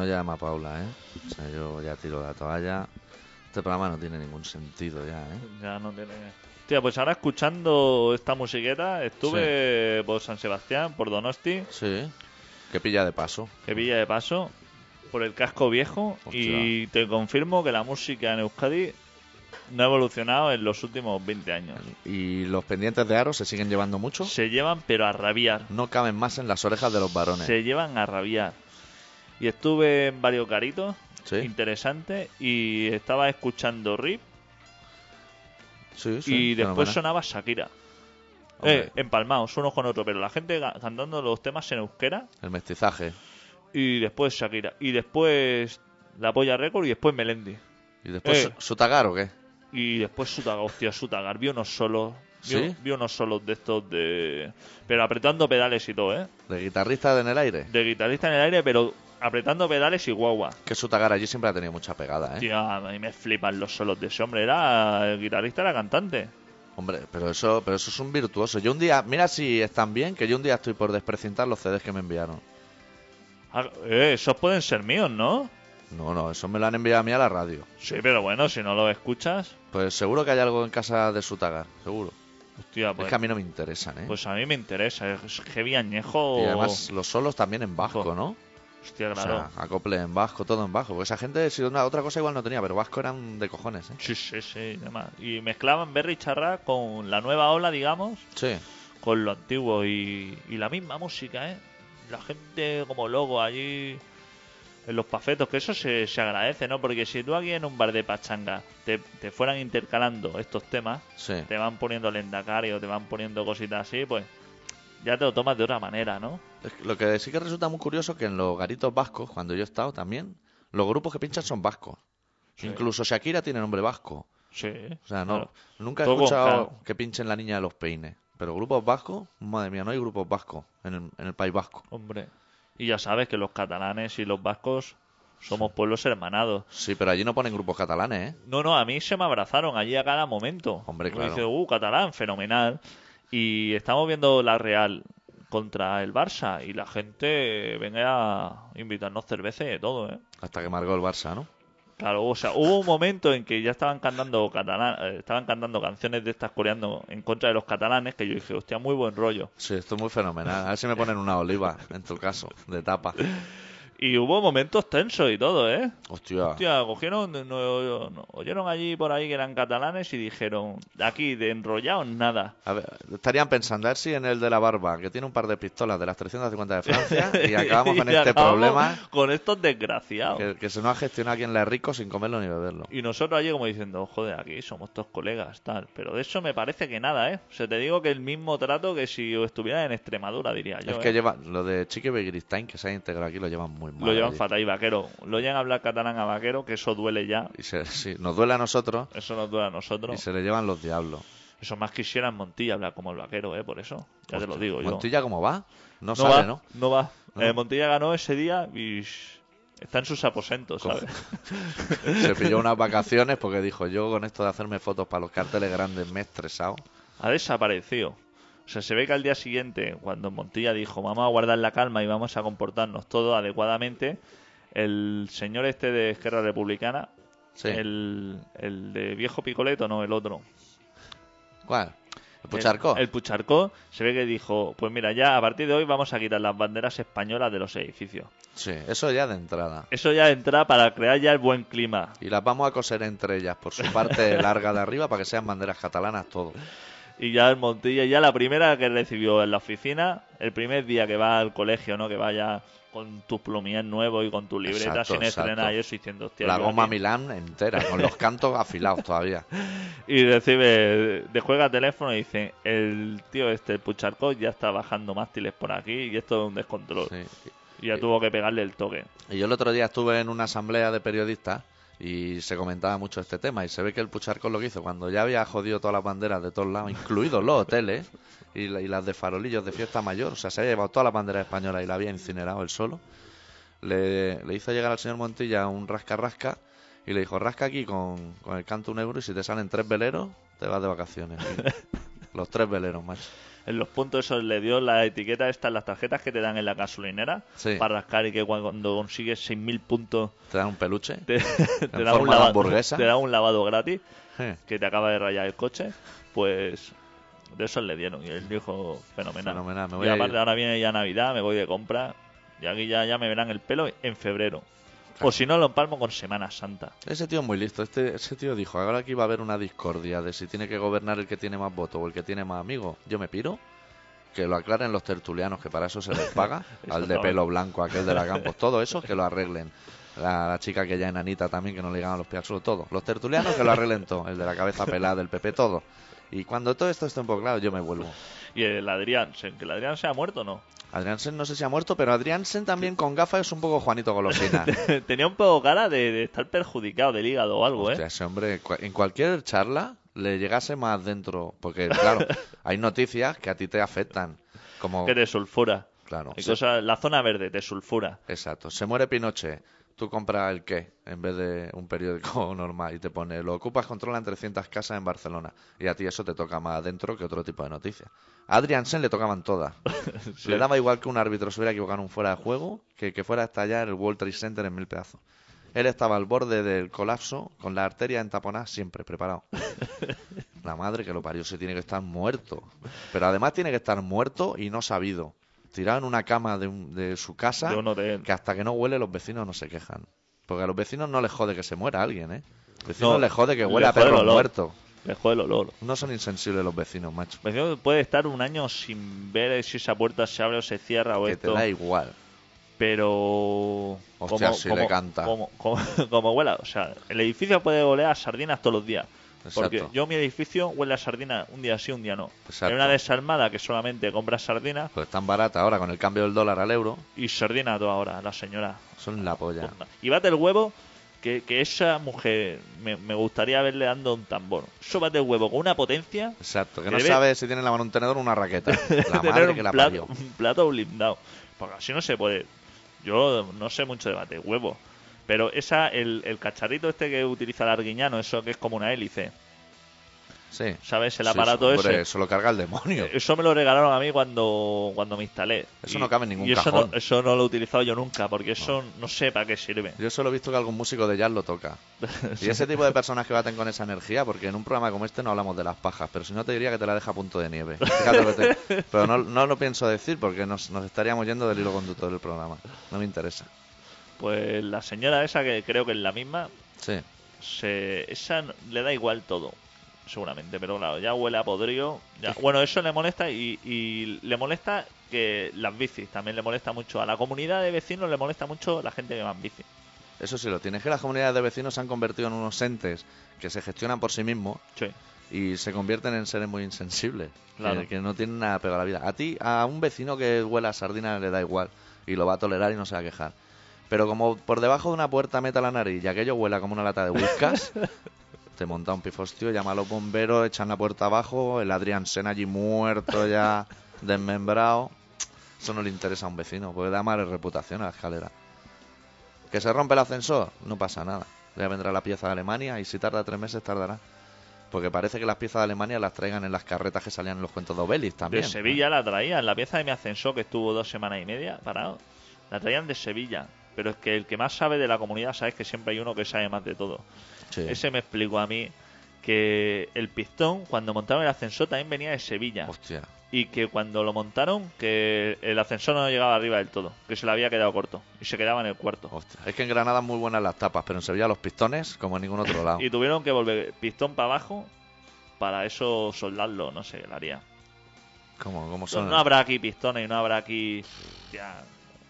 [SPEAKER 2] No
[SPEAKER 4] llama Paula, ¿eh? O sea, yo ya tiro la toalla. Este programa no tiene ningún sentido ya, ¿eh?
[SPEAKER 3] Ya no tiene. Tía, pues ahora escuchando esta musiqueta, estuve por San Sebastián, por Donosti,
[SPEAKER 4] Sí. Que pilla de paso.
[SPEAKER 3] que pilla de paso. por el casco viejo y te confirmo que la música en Euskadi no ha evolucionado en los últimos 20 años.
[SPEAKER 2] Y los pendientes de aro se siguen llevando mucho.
[SPEAKER 3] Se llevan pero a rabiar.
[SPEAKER 2] No caben más en las orejas de los varones.
[SPEAKER 3] Se llevan a rabiar. Y estuve en varios caritos,
[SPEAKER 2] Sí.
[SPEAKER 3] interesante, y estaba escuchando Rip
[SPEAKER 2] Sí, sí,
[SPEAKER 3] y después sonaba Shakira. Eh, empalmados, unos con otros, pero la gente cantando los temas en euskera
[SPEAKER 2] El mestizaje.
[SPEAKER 3] y después Shakira. Y después La Polla Record y después Melendi.
[SPEAKER 2] ¿Y después
[SPEAKER 3] Eh.
[SPEAKER 2] Sutagar o qué?
[SPEAKER 3] Y después Sutagar, hostia, Sutagar. Vi unos solos.
[SPEAKER 2] ¿Sí?
[SPEAKER 3] vi unos solos de estos de. Pero apretando pedales y todo, ¿eh?
[SPEAKER 2] ¿De guitarrista en el aire?
[SPEAKER 3] De guitarrista en el aire, pero apretando pedales y guagua.
[SPEAKER 2] Que Sutagar allí siempre ha tenido mucha pegada, ¿eh?
[SPEAKER 3] Tía, a mí me flipan los solos de ese hombre. Era el guitarrista, era cantante.
[SPEAKER 2] Hombre, pero eso, pero eso es un virtuoso. Yo un día, mira si están bien, que yo un día estoy por desprecintar los CDs que me enviaron.
[SPEAKER 3] Ah, eh, esos pueden ser míos, ¿no?
[SPEAKER 2] No, no, eso me lo han enviado a mí a la radio.
[SPEAKER 3] Sí, pero bueno, si no los escuchas,
[SPEAKER 2] Pues seguro que hay algo en casa de Sutagar, seguro.
[SPEAKER 3] hostia, pues,
[SPEAKER 2] es que a mí no me interesan, ¿eh?
[SPEAKER 3] pues a mí me interesa. Es heavy añejo.
[SPEAKER 2] y además los solos también en vasco. ¿no?
[SPEAKER 3] Hostia,
[SPEAKER 2] O
[SPEAKER 3] claro.
[SPEAKER 2] sea, acople en vasco, todo en vasco. Porque esa gente, si una otra cosa igual no tenía, pero vasco eran de cojones, ¿eh?
[SPEAKER 3] Sí, sí, sí. y demás. Y mezclaban Berry Charra con la nueva ola, digamos,
[SPEAKER 2] Sí.
[SPEAKER 3] con lo antiguo y, y la misma música, ¿eh? La gente como loco allí en los pafetos, que eso se, se agradece, ¿no? Porque si tú aquí en un bar de pachanga te, te fueran intercalando estos temas,
[SPEAKER 2] Sí.
[SPEAKER 3] te van poniendo lendacario, te van poniendo cositas así, pues ya te lo tomas de otra manera, ¿no?
[SPEAKER 2] Lo que sí que resulta muy curioso que en los garitos vascos, cuando yo he estado también, los grupos que pinchan son vascos.
[SPEAKER 3] Sí.
[SPEAKER 2] Incluso Shakira tiene nombre vasco.
[SPEAKER 3] Sí.
[SPEAKER 2] O sea, no,
[SPEAKER 3] claro.
[SPEAKER 2] nunca he
[SPEAKER 3] Todo
[SPEAKER 2] escuchado que pinchen la niña de los peines. Pero grupos vascos, madre mía, no hay grupos vascos en el, en el País Vasco.
[SPEAKER 3] Hombre. Y ya sabes que los catalanes y los vascos somos pueblos hermanados.
[SPEAKER 2] Sí, pero allí no ponen grupos catalanes, ¿eh?
[SPEAKER 3] No, no, a mí se me abrazaron allí a cada momento.
[SPEAKER 2] Hombre,
[SPEAKER 3] Me
[SPEAKER 2] claro.
[SPEAKER 3] Dice, uh, catalán, fenomenal. Y estamos viendo la Real contra el Barça y la gente venga a invitarnos cerveza y de todo, ¿eh?
[SPEAKER 2] Hasta que marcó el Barça, ¿no?
[SPEAKER 3] Claro, o sea, hubo un momento en que ya estaban cantando catalán, eh, estaban cantando canciones de estas coreando en contra de los catalanes que yo dije, hostia, muy buen rollo.
[SPEAKER 2] Sí, esto es muy fenomenal. A ver si me ponen una oliva, en tu caso, de tapa.
[SPEAKER 3] Y hubo momentos tensos y todo, ¿eh?
[SPEAKER 2] Hostia.
[SPEAKER 3] Hostia, cogieron, no- no- oyeron allí por ahí que eran catalanes y dijeron, de aquí, de enrollados, nada.
[SPEAKER 2] A ver, estarían pensando, a ver si en el de la barba, que tiene un par de pistolas de las 350 de Francia, y acabamos con
[SPEAKER 3] Y
[SPEAKER 2] este
[SPEAKER 3] acabamos
[SPEAKER 2] problema
[SPEAKER 3] Con estos desgraciados.
[SPEAKER 2] que, que se nos ha gestionado aquí en La Rico sin comerlo ni beberlo.
[SPEAKER 3] Y nosotros allí como diciendo, joder, aquí somos todos colegas, tal. Pero de eso me parece que nada, ¿eh? O sea, te digo que el mismo trato que si estuviera en Extremadura, diría yo.
[SPEAKER 2] es que
[SPEAKER 3] ¿eh?
[SPEAKER 2] lleva lo de Chiqui Begiristain, que se ha integrado aquí, lo llevan muy mal.
[SPEAKER 3] Lo llevan
[SPEAKER 2] allí.
[SPEAKER 3] fatal y vaquero. Lo llegan a hablar catalán a vaquero, que eso duele ya.
[SPEAKER 2] Y se, sí, nos duele a nosotros
[SPEAKER 3] Eso nos duele a
[SPEAKER 2] y
[SPEAKER 3] nosotros.
[SPEAKER 2] se le llevan los diablos.
[SPEAKER 3] Eso más quisiera en Montilla hablar como el vaquero, ¿eh? Por eso. Ya te lo digo yo.
[SPEAKER 2] ¿Montilla cómo va? No,
[SPEAKER 3] no
[SPEAKER 2] sale,
[SPEAKER 3] va,
[SPEAKER 2] ¿no?
[SPEAKER 3] No va.
[SPEAKER 2] No.
[SPEAKER 3] Eh, Montilla ganó ese día y está en sus aposentos. ¿sabes?
[SPEAKER 2] Se pilló unas vacaciones porque dijo, yo con esto de hacerme fotos para los carteles grandes me he estresado.
[SPEAKER 3] ha desaparecido. O sea, se ve que al día siguiente, cuando Montilla dijo, vamos a guardar la calma y vamos a comportarnos todo adecuadamente, el señor este de Esquerra Republicana,
[SPEAKER 2] Sí.
[SPEAKER 3] el, el de viejo picoleto, no, el otro.
[SPEAKER 2] ¿Cuál? ¿El Pucharcó?
[SPEAKER 3] El, el Pucharcó, se ve que dijo, pues mira, ya a partir de hoy vamos a quitar las banderas españolas de los edificios.
[SPEAKER 2] Sí, eso ya de entrada.
[SPEAKER 3] Eso ya entra para crear ya el buen clima.
[SPEAKER 2] Y las vamos a coser entre ellas por su parte larga de arriba para que sean banderas catalanas todo.
[SPEAKER 3] Y ya el Montilla, ya la primera que recibió en la oficina, el primer día que va al colegio, ¿no? Que vaya con tus plumías nuevos y con tu libreta
[SPEAKER 2] Exacto,
[SPEAKER 3] sin estrenar y eso diciendo, hostia,
[SPEAKER 2] La goma
[SPEAKER 3] aquí-
[SPEAKER 2] Milán entera, con los cantos afilados todavía.
[SPEAKER 3] Y recibe, de juega teléfono y dice, el tío este, el Pucharcó, ya está bajando mástiles por aquí y esto es un descontrol.
[SPEAKER 2] Sí.
[SPEAKER 3] Y ya tuvo que pegarle el toque.
[SPEAKER 2] Y yo el otro día estuve en una asamblea de periodistas y se comentaba mucho este tema. Y se ve que el Pucharcos lo que hizo, cuando ya había jodido todas las banderas de todos lados, incluidos los hoteles y, la- y las de farolillos de fiesta mayor, o sea, se había llevado todas las banderas españolas y la había incinerado él solo, le, le hizo llegar al señor Montilla un rasca-rasca y le dijo, rasca aquí con, con el canto un euro y si te salen tres veleros, te vas de vacaciones. Los tres veleros, macho.
[SPEAKER 3] En los puntos esos le dio la etiqueta estas, las tarjetas que te dan en la gasolinera
[SPEAKER 2] Sí.
[SPEAKER 3] para rascar y que cuando consigues 6.000 puntos
[SPEAKER 2] Te dan un peluche.
[SPEAKER 3] te, te
[SPEAKER 2] En
[SPEAKER 3] da un
[SPEAKER 2] forma de
[SPEAKER 3] lava-
[SPEAKER 2] hamburguesa.
[SPEAKER 3] te un lavado gratis. Que te acaba de rayar el coche, pues de eso le dieron. Y él dijo, fenomenal.
[SPEAKER 2] Fenomenal, me voy
[SPEAKER 3] y
[SPEAKER 2] a
[SPEAKER 3] aparte
[SPEAKER 2] ir.
[SPEAKER 3] ahora viene ya Navidad, me voy de compra. Y aquí ya, ya me verán el pelo en febrero. O si no, lo empalmo con Semana Santa.
[SPEAKER 2] Ese tío es muy listo. Este, ese tío dijo, ahora aquí va a haber una discordia de si tiene que gobernar el que tiene más votos o el que tiene más amigos. Yo me piro. Que lo aclaren los tertulianos, que para eso se les paga. al de pelo blanco, aquel de la Campos. Todo eso, que lo arreglen. La, la chica que ya enanita también, que no le llegan a los pies. Todo. Los tertulianos que lo arreglen todo. El de la cabeza pelada, del PP, todo. Y cuando todo esto esté un poco claro, yo me vuelvo.
[SPEAKER 3] Y el Adriansen, que el Adrián se ha muerto o no.
[SPEAKER 2] Adriansen no sé si ha muerto, pero Adriansen también con gafas es un poco Juanito Golosina.
[SPEAKER 3] Tenía un poco cara de, de estar perjudicado del hígado o algo,
[SPEAKER 2] Hostia,
[SPEAKER 3] ¿eh?
[SPEAKER 2] ese hombre, en cualquier charla le llegase más dentro. Porque, claro, hay noticias que a ti te afectan. Como,
[SPEAKER 3] Que te sulfura.
[SPEAKER 2] claro, se-
[SPEAKER 3] cosas- la zona verde te sulfura.
[SPEAKER 2] exacto. Se muere Pinochet. Tú compras el qué en vez de un periódico normal y te pone lo ocupas controlan 300 casas en Barcelona y a ti eso te toca más adentro que otro tipo de noticias. A Adriansen le tocaban todas.
[SPEAKER 3] Sí.
[SPEAKER 2] Le daba igual que un árbitro se hubiera equivocado en un fuera de juego que que fuera a estallar el World Trade Center en mil pedazos. Él estaba al borde del colapso con la arteria entaponada siempre, preparado. La madre que lo parió se tiene que estar muerto. Pero además tiene que estar muerto y no sabido. Tirado en una cama de, un- de su casa
[SPEAKER 3] De un hotel.
[SPEAKER 2] que hasta que no huele los vecinos no se quejan. Porque a los vecinos no les jode que se muera alguien, ¿eh? Los vecinos
[SPEAKER 3] No,
[SPEAKER 2] les jode que
[SPEAKER 3] les
[SPEAKER 2] huele a perro muerto.
[SPEAKER 3] Le jode el olor.
[SPEAKER 2] No son insensibles los vecinos, macho.
[SPEAKER 3] Digo que puede estar un año sin ver si esa puerta se abre o se cierra o
[SPEAKER 2] Que te
[SPEAKER 3] esto.
[SPEAKER 2] da igual.
[SPEAKER 3] Pero.
[SPEAKER 2] Hostia, si le canta.
[SPEAKER 3] Como, como, como huela. O sea, el edificio puede oler a sardinas todos los días. Porque yo mi edificio huele a sardinas un día sí, un día no.
[SPEAKER 2] Exacto.
[SPEAKER 3] Hay una desalmada que solamente compra sardinas
[SPEAKER 2] Pues tan barata ahora con el cambio del dólar al euro.
[SPEAKER 3] y sardina toda hora, la señora.
[SPEAKER 2] Son la polla.
[SPEAKER 3] Y bate el huevo que, que esa mujer me, me gustaría verle dando un tambor. Eso bate el huevo con una potencia.
[SPEAKER 2] Exacto, que
[SPEAKER 3] Que
[SPEAKER 2] no
[SPEAKER 3] debe-
[SPEAKER 2] sabe si tiene en la mano un tenedor o una raqueta. La madre que la
[SPEAKER 3] plato,
[SPEAKER 2] parió.
[SPEAKER 3] un plato blindado. Porque así no se puede. Yo no sé mucho de bate huevo. Pero esa, el, el cacharrito este que utiliza el arguiñano, eso que es como una hélice,
[SPEAKER 2] Sí.
[SPEAKER 3] ¿sabes? El
[SPEAKER 2] Sí,
[SPEAKER 3] aparato
[SPEAKER 2] hombre,
[SPEAKER 3] ese. Eh,
[SPEAKER 2] Eso lo carga el demonio.
[SPEAKER 3] Eso me lo regalaron a mí cuando, cuando me instalé.
[SPEAKER 2] Eso no cabe en ningún
[SPEAKER 3] y eso
[SPEAKER 2] cajón.
[SPEAKER 3] No, eso no lo he utilizado yo nunca, porque eso no, sé para qué sirve.
[SPEAKER 2] Yo solo he visto que algún músico de jazz lo toca. Y ese tipo de personas que baten con esa energía, porque en un programa como este no hablamos de las pajas, pero si no te diría que te la deja a punto de nieve. Fíjate Pero no, no lo pienso decir porque nos, nos estaríamos yendo del hilo conductor del programa. No me interesa.
[SPEAKER 3] Pues la señora esa, que creo que es la misma,
[SPEAKER 2] Sí.
[SPEAKER 3] se, esa le da igual todo, seguramente, pero claro, ya huele a podrido. ya- bueno, eso le molesta y, y le molesta que las bicis, también le molesta mucho. A la comunidad de vecinos le molesta mucho la gente que va en bici.
[SPEAKER 2] Eso sí lo tiene. Es que las comunidades de vecinos se han convertido en unos entes que se gestionan por sí mismos
[SPEAKER 3] Sí.
[SPEAKER 2] y se convierten en seres muy insensibles.
[SPEAKER 3] Claro.
[SPEAKER 2] Que, que no tienen nada pegado a la vida. A ti, a un vecino que huela a sardina le da igual y lo va a tolerar y no se va a quejar. Pero como por debajo de una puerta meta la nariz y aquello huela como una lata de whiskas, te monta un pifostio, llama a los bomberos, echan la puerta abajo, el Adrián Sen allí muerto ya, desmembrado. Eso no le interesa a un vecino, porque da mala reputación a la escalera. ¿Que se rompe el ascensor? No pasa nada. Ya vendrá la pieza de Alemania y si tarda tres meses tardará. Porque parece que las piezas de Alemania las traigan en las carretas que salían en los cuentos de Obelix también.
[SPEAKER 3] De Sevilla la traían, la pieza de mi ascensor que estuvo dos semanas y media parado, la traían de Sevilla. Pero es que el que más sabe de la comunidad, sabes que siempre hay uno que sabe más de todo.
[SPEAKER 2] Sí.
[SPEAKER 3] Ese me explicó a mí que el pistón, cuando montaron el ascensor, también venía de Sevilla.
[SPEAKER 2] Hostia.
[SPEAKER 3] y que cuando lo montaron que el ascensor no llegaba arriba del todo, que se le había quedado corto y se quedaba en el cuarto.
[SPEAKER 2] hostia. Es que en Granada muy buenas las tapas, pero en Sevilla los pistones como en ningún otro lado.
[SPEAKER 3] Y tuvieron que volver pistón para abajo para eso soldarlo, no sé, lo haría.
[SPEAKER 2] ¿Cómo, cómo
[SPEAKER 3] No,
[SPEAKER 2] son?
[SPEAKER 3] no habrá aquí pistones y no habrá aquí... ya,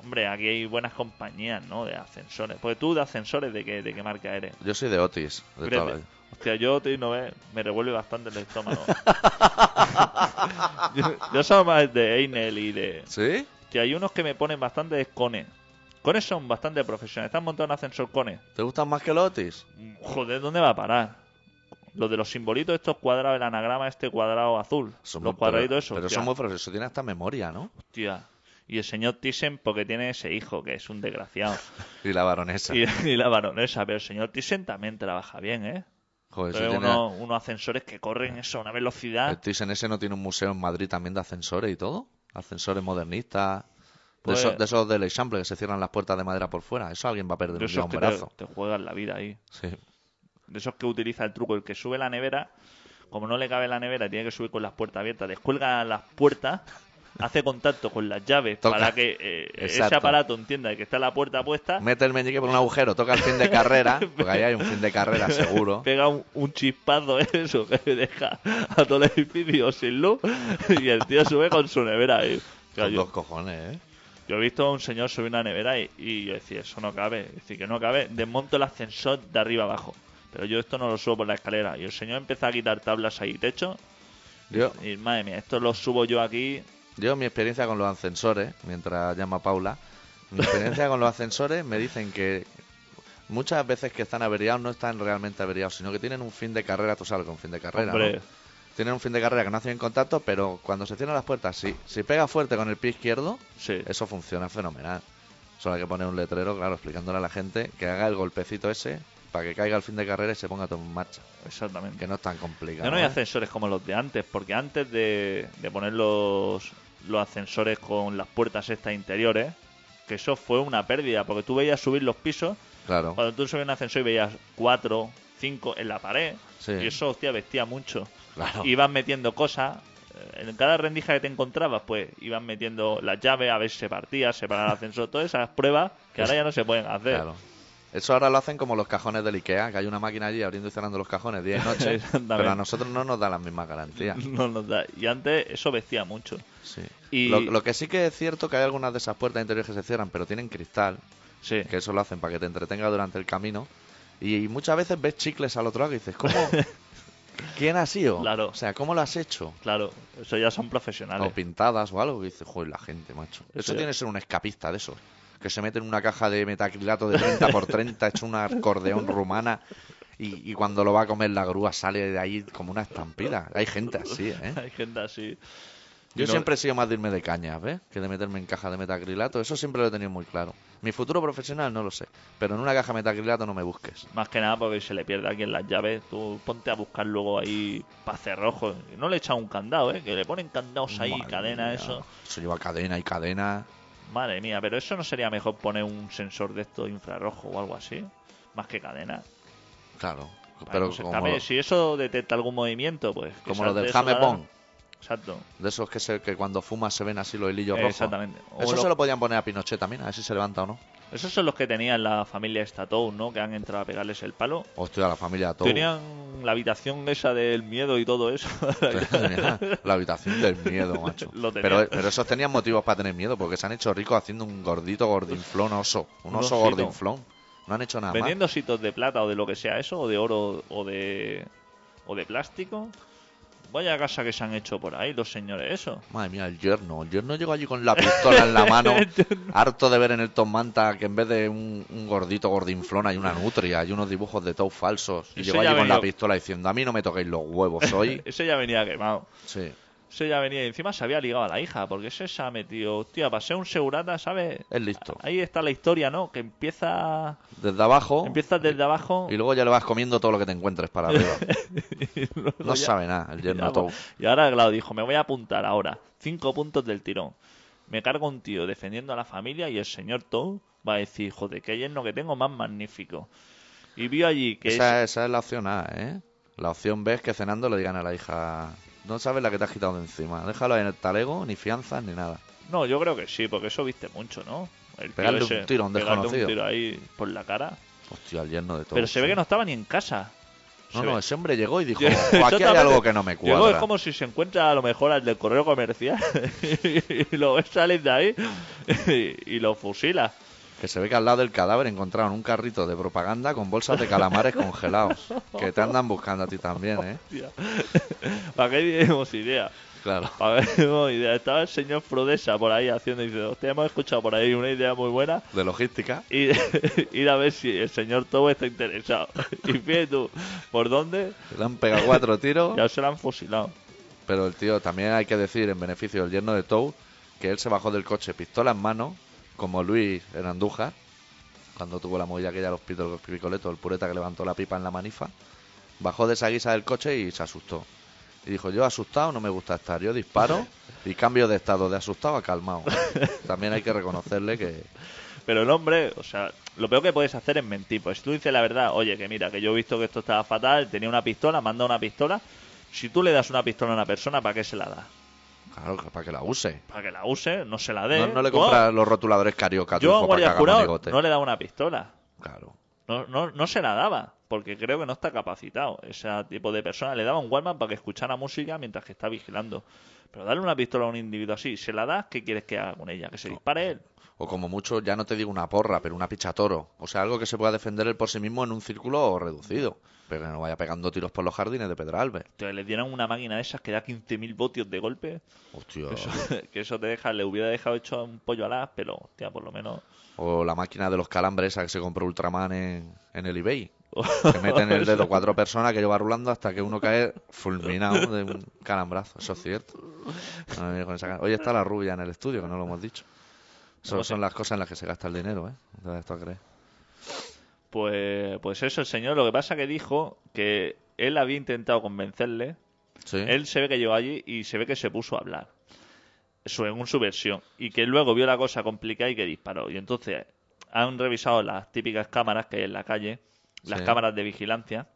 [SPEAKER 3] hombre, aquí hay buenas compañías, ¿no? De ascensores. Pues tú de ascensores, ¿de qué, de qué marca eres?
[SPEAKER 2] Yo soy de Otis. De toda la
[SPEAKER 3] Fíjate.
[SPEAKER 2] vida.
[SPEAKER 3] Hostia, yo te no ves, me revuelve bastante el estómago. yo, yo soy más de Einel y de...
[SPEAKER 2] ¿Sí?
[SPEAKER 3] que hay unos que me ponen bastante cones. Cones son bastante profesionales. ¿Están montando un ascensor cones?
[SPEAKER 2] ¿Te gustan más que los Otis?
[SPEAKER 3] Joder, ¿dónde va a parar? Los de los simbolitos estos cuadrados, el anagrama este cuadrado azul.
[SPEAKER 2] Son
[SPEAKER 3] los
[SPEAKER 2] muy-
[SPEAKER 3] cuadraditos
[SPEAKER 2] pero,
[SPEAKER 3] esos.
[SPEAKER 2] Pero
[SPEAKER 3] hostia,
[SPEAKER 2] son muy profesionales. Eso tiene hasta memoria, ¿no?
[SPEAKER 3] hostia. Y el señor Thyssen porque tiene ese hijo, que es un desgraciado.
[SPEAKER 2] Y la baronesa.
[SPEAKER 3] y, y la baronesa. Pero el señor Thyssen también trabaja bien, ¿eh?
[SPEAKER 2] Joder, tiene...
[SPEAKER 3] unos, unos ascensores que corren eso a una velocidad.
[SPEAKER 2] El Thyssen ese no tiene un museo en Madrid también de ascensores y todo. Ascensores modernistas. De,
[SPEAKER 3] Pues-
[SPEAKER 2] esos, de esos del Eixample que se cierran las puertas de madera por fuera. Eso alguien va a perder
[SPEAKER 3] De
[SPEAKER 2] un día
[SPEAKER 3] esos
[SPEAKER 2] un
[SPEAKER 3] que te,
[SPEAKER 2] brazo.
[SPEAKER 3] te juegan la vida ahí.
[SPEAKER 2] Sí.
[SPEAKER 3] de esos que utiliza el truco, el que sube la nevera, como no le cabe la nevera, tiene que subir con las puertas abiertas, descuelga las puertas hace contacto con las llaves
[SPEAKER 2] Toca.
[SPEAKER 3] para que eh, ese aparato entienda que está la puerta puesta,
[SPEAKER 2] Mete el meñique por un agujero, toca el fin de carrera, porque ahí hay un fin de carrera seguro.
[SPEAKER 3] pega un, un chispazo eso que deja a todo el edificio sin luz y el tío sube con su nevera ahí.
[SPEAKER 2] Con dos cojones, ¿eh?
[SPEAKER 3] yo he visto a un señor subir una nevera y, y yo decía, eso no cabe. Decir, que no cabe. Desmonto el ascensor de arriba abajo. Pero yo esto no lo subo por la escalera. Y el señor empezó a quitar tablas ahí, techo.
[SPEAKER 2] Yo,
[SPEAKER 3] Y madre mía, esto lo subo yo aquí.
[SPEAKER 2] Yo, mi experiencia con los ascensores, mientras llama Paula, mi experiencia con los ascensores me dicen que muchas veces que están averiados no están realmente averiados, sino que tienen un fin de carrera, tú sabes, con fin de carrera, ¿no? Tienen un fin de carrera que no hacen contacto, pero cuando se cierran las puertas, sí. Si pega fuerte con el pie izquierdo,
[SPEAKER 3] sí.
[SPEAKER 2] eso funciona fenomenal. Solo hay que poner un letrero, claro, explicándole a la gente que haga el golpecito ese para que caiga el fin de carrera y se ponga todo en marcha.
[SPEAKER 3] Exactamente.
[SPEAKER 2] Que no es tan complicado.
[SPEAKER 3] Ya no hay
[SPEAKER 2] ¿eh?
[SPEAKER 3] ascensores como los de antes, porque antes de, de poner los, los ascensores con las puertas estas interiores, que eso fue una pérdida, porque tú veías subir los pisos,
[SPEAKER 2] Claro.
[SPEAKER 3] cuando tú subías un ascensor y veías cuatro, cinco en la pared,
[SPEAKER 2] Sí.
[SPEAKER 3] y eso, hostia, vestía mucho.
[SPEAKER 2] Claro.
[SPEAKER 3] Ibas metiendo cosas, eh, en cada rendija que te encontrabas, pues iban metiendo las llaves a ver si se partía, separar el ascensor, todas esas pruebas que ahora ya no se pueden hacer.
[SPEAKER 2] Claro. Eso ahora lo hacen como los cajones del Ikea, que hay una máquina allí abriendo y cerrando los cajones día y noche, pero a nosotros no nos da las mismas garantías.
[SPEAKER 3] No nos da. Y antes eso vestía mucho.
[SPEAKER 2] Sí.
[SPEAKER 3] Y-
[SPEAKER 2] Lo, lo que sí que es cierto que hay algunas de esas puertas interiores que se cierran, pero tienen cristal,
[SPEAKER 3] Sí.
[SPEAKER 2] que eso lo hacen para que te entretenga durante el camino. Y muchas veces ves chicles al otro lado y dices, ¿cómo? ¿Quién ha sido?
[SPEAKER 3] Claro.
[SPEAKER 2] O sea, ¿cómo lo has hecho?
[SPEAKER 3] Claro, eso ya son profesionales.
[SPEAKER 2] O pintadas o algo. Y dices, joder, la gente, macho. Eso tiene que ser un escapista de esos. Que se mete en una caja de metacrilato de 30 por 30 hecho una acordeón rumana. Y, y cuando lo va a comer la grúa sale de ahí como una estampida. Hay gente así, ¿eh?
[SPEAKER 3] Hay gente así.
[SPEAKER 2] Yo
[SPEAKER 3] no-
[SPEAKER 2] siempre he sido más de irme de cañas, ¿ves? Que de meterme en caja de metacrilato. Eso siempre lo he tenido muy claro. Mi futuro profesional no lo sé. Pero en una caja de metacrilato no me busques.
[SPEAKER 3] Más que nada porque se le pierde aquí en las llaves. Tú ponte a buscar luego ahí para cerrojos. Y No le echan un candado, ¿eh? Que le ponen candados ahí,
[SPEAKER 2] Madre
[SPEAKER 3] cadena,
[SPEAKER 2] mía.
[SPEAKER 3] eso.
[SPEAKER 2] Eso lleva cadena y cadena.
[SPEAKER 3] Madre mía, pero eso no sería mejor poner un sensor de esto infrarrojo o algo así. Más que cadena.
[SPEAKER 2] Claro.
[SPEAKER 3] Para
[SPEAKER 2] Pero como.
[SPEAKER 3] Si eso detecta algún movimiento, pues.
[SPEAKER 2] como lo del Bond.
[SPEAKER 3] Exacto.
[SPEAKER 2] De esos que, se, que cuando fumas se ven así los hilillos rojos.
[SPEAKER 3] Exactamente. O
[SPEAKER 2] Eso
[SPEAKER 3] lo-
[SPEAKER 2] se lo podían poner a Pinochet también, a ver si se levanta o no.
[SPEAKER 3] Esos son los que tenían la familia Statou, ¿no? Que han entrado a pegarles el palo.
[SPEAKER 2] Hostia, la familia todo.
[SPEAKER 3] Tenían la habitación esa del miedo y todo eso.
[SPEAKER 2] la habitación del miedo, macho.
[SPEAKER 3] Lo.
[SPEAKER 2] Pero, pero esos tenían motivos para tener miedo, porque se han hecho ricos haciendo un gordito gordinflón oso. Un oso gordinflón. No han hecho nada
[SPEAKER 3] Vendiendo sitos de plata o de lo que sea eso, o de oro o de o de plástico. Vaya casa que se han hecho por ahí los señores eso.
[SPEAKER 2] Madre mía, el yerno. El yerno llegó allí con la pistola en la mano, harto de ver en el Tom Manta que en vez de un, un gordito gordinflón hay una nutria, hay unos dibujos de Tou falsos. Y llegó allí con la pistola diciendo, a mí no me toquéis los huevos hoy.
[SPEAKER 3] Ese ya venía quemado.
[SPEAKER 2] sí,
[SPEAKER 3] Ese ya venía y encima se había ligado a la hija, porque ese se ha metido, hostia, para ser un segurata, ¿sabes?
[SPEAKER 2] es listo.
[SPEAKER 3] Ahí está la historia, ¿no? Que empieza
[SPEAKER 2] Desde abajo
[SPEAKER 3] empiezas desde abajo
[SPEAKER 2] y luego ya le vas comiendo todo lo que te encuentres para arriba. No
[SPEAKER 3] ya-
[SPEAKER 2] sabe nada el yerno
[SPEAKER 3] pues, Y ahora, claro, dijo, me voy a apuntar ahora. Cinco puntos del tirón. Me cargo un tío defendiendo a la familia y el señor Tou va a decir, joder, qué yerno que tengo más magnífico. Y vio allí que
[SPEAKER 2] Esa,
[SPEAKER 3] es-
[SPEAKER 2] esa es la opción A, ¿eh? La opción B es que cenando le digan a la hija, no sabes la que te has quitado de encima, déjalo ahí en el talego, ni fianzas ni nada.
[SPEAKER 3] No, yo creo que sí, porque eso viste mucho, ¿no? El
[SPEAKER 2] Pegarle un tiro a un desconocido.
[SPEAKER 3] tiro ahí por la cara.
[SPEAKER 2] Hostia, el yerno de todo.
[SPEAKER 3] Pero se ve que no estaba ni en casa.
[SPEAKER 2] No,
[SPEAKER 3] Se
[SPEAKER 2] no,
[SPEAKER 3] ve-
[SPEAKER 2] ese hombre llegó y dijo, "Oh, aquí hay algo que no me
[SPEAKER 3] Llegó, es
[SPEAKER 2] cuadra.
[SPEAKER 3] como si se encuentra a lo mejor al del correo comercial y lo ves salir de ahí y, y lo fusila.
[SPEAKER 2] Que se ve que al lado del cadáver encontraron un carrito de propaganda con bolsas de calamares congelados. Que te andan buscando a ti también, ¿eh?
[SPEAKER 3] Hostia. ¿Para qué tenemos idea?
[SPEAKER 2] Claro.
[SPEAKER 3] Para qué tenemos idea. Estaba el señor Frodesa por ahí haciendo y dice, hostia, hemos escuchado por ahí una idea muy buena.
[SPEAKER 2] De logística.
[SPEAKER 3] Y ir a ver si el señor Tobo está interesado. Y fíjate tú, ¿por dónde?
[SPEAKER 2] Le han pegado cuatro tiros.
[SPEAKER 3] Ya se lo han fusilado.
[SPEAKER 2] Pero el tío, también hay que decir, en beneficio del yerno de Tou, que él se bajó del coche pistola en mano, como Luis en Andújar, cuando tuvo la movida los pitos, los picoletos, el pureta que levantó la pipa en la manifa, bajó de esa guisa del coche y se asustó. Y dijo, yo asustado no me gusta estar, yo disparo y cambio de estado de asustado a calmado. También hay que reconocerle que...
[SPEAKER 3] Pero el hombre, o sea, lo peor que puedes hacer es mentir. Pues si tú dices la verdad, oye, que mira, que yo he visto que esto estaba fatal, tenía una pistola, manda una pistola. Si tú le das una pistola a una persona, ¿para qué se la das?
[SPEAKER 2] Claro, para que la use.
[SPEAKER 3] para que la use, no se la dé.
[SPEAKER 2] No, no le
[SPEAKER 3] Bueno,
[SPEAKER 2] compras los rotuladores carioca
[SPEAKER 3] Yo a guardia jurado no le daba una pistola.
[SPEAKER 2] Claro.
[SPEAKER 3] No, no, no se la daba, porque creo que no está capacitado. Ese tipo de persona le daba un Walkman para que escuchara música mientras que está vigilando. Pero darle una pistola a un individuo así, se la das, ¿qué quieres que haga con ella? ¿Que se dispare él?
[SPEAKER 2] O como mucho, ya no te digo una porra, pero una pichatoro. O sea, algo que se pueda defender él por sí mismo en un círculo reducido. Pero que no vaya pegando tiros por los jardines de Pedralbes.
[SPEAKER 3] Entonces le dieran una máquina de esas que da 15.000 voltios de golpe.
[SPEAKER 2] Hostia.
[SPEAKER 3] Que eso, que eso te deja, le hubiera dejado hecho un pollo al as, pero, hostia, por lo menos.
[SPEAKER 2] O la máquina de los calambres esa que se compró Ultraman en, en el eBay. Que mete en el dedo cuatro personas que lleva rulando hasta que uno cae fulminado de un calambrazo. Eso es cierto. Hoy está la rubia en el estudio, que no lo hemos dicho.
[SPEAKER 3] Sé.
[SPEAKER 2] son las cosas en las que se gasta el dinero, ¿eh? No te das esto a creer.
[SPEAKER 3] Pues, pues eso, el señor lo que pasa que dijo que él había intentado convencerle.
[SPEAKER 2] Sí.
[SPEAKER 3] Él se ve que llegó allí y se ve que se puso a hablar. Según su versión. Y que luego vio la cosa complicada y que disparó. Y entonces han revisado las típicas cámaras que hay en la calle, las
[SPEAKER 2] Sí.
[SPEAKER 3] cámaras de vigilancia.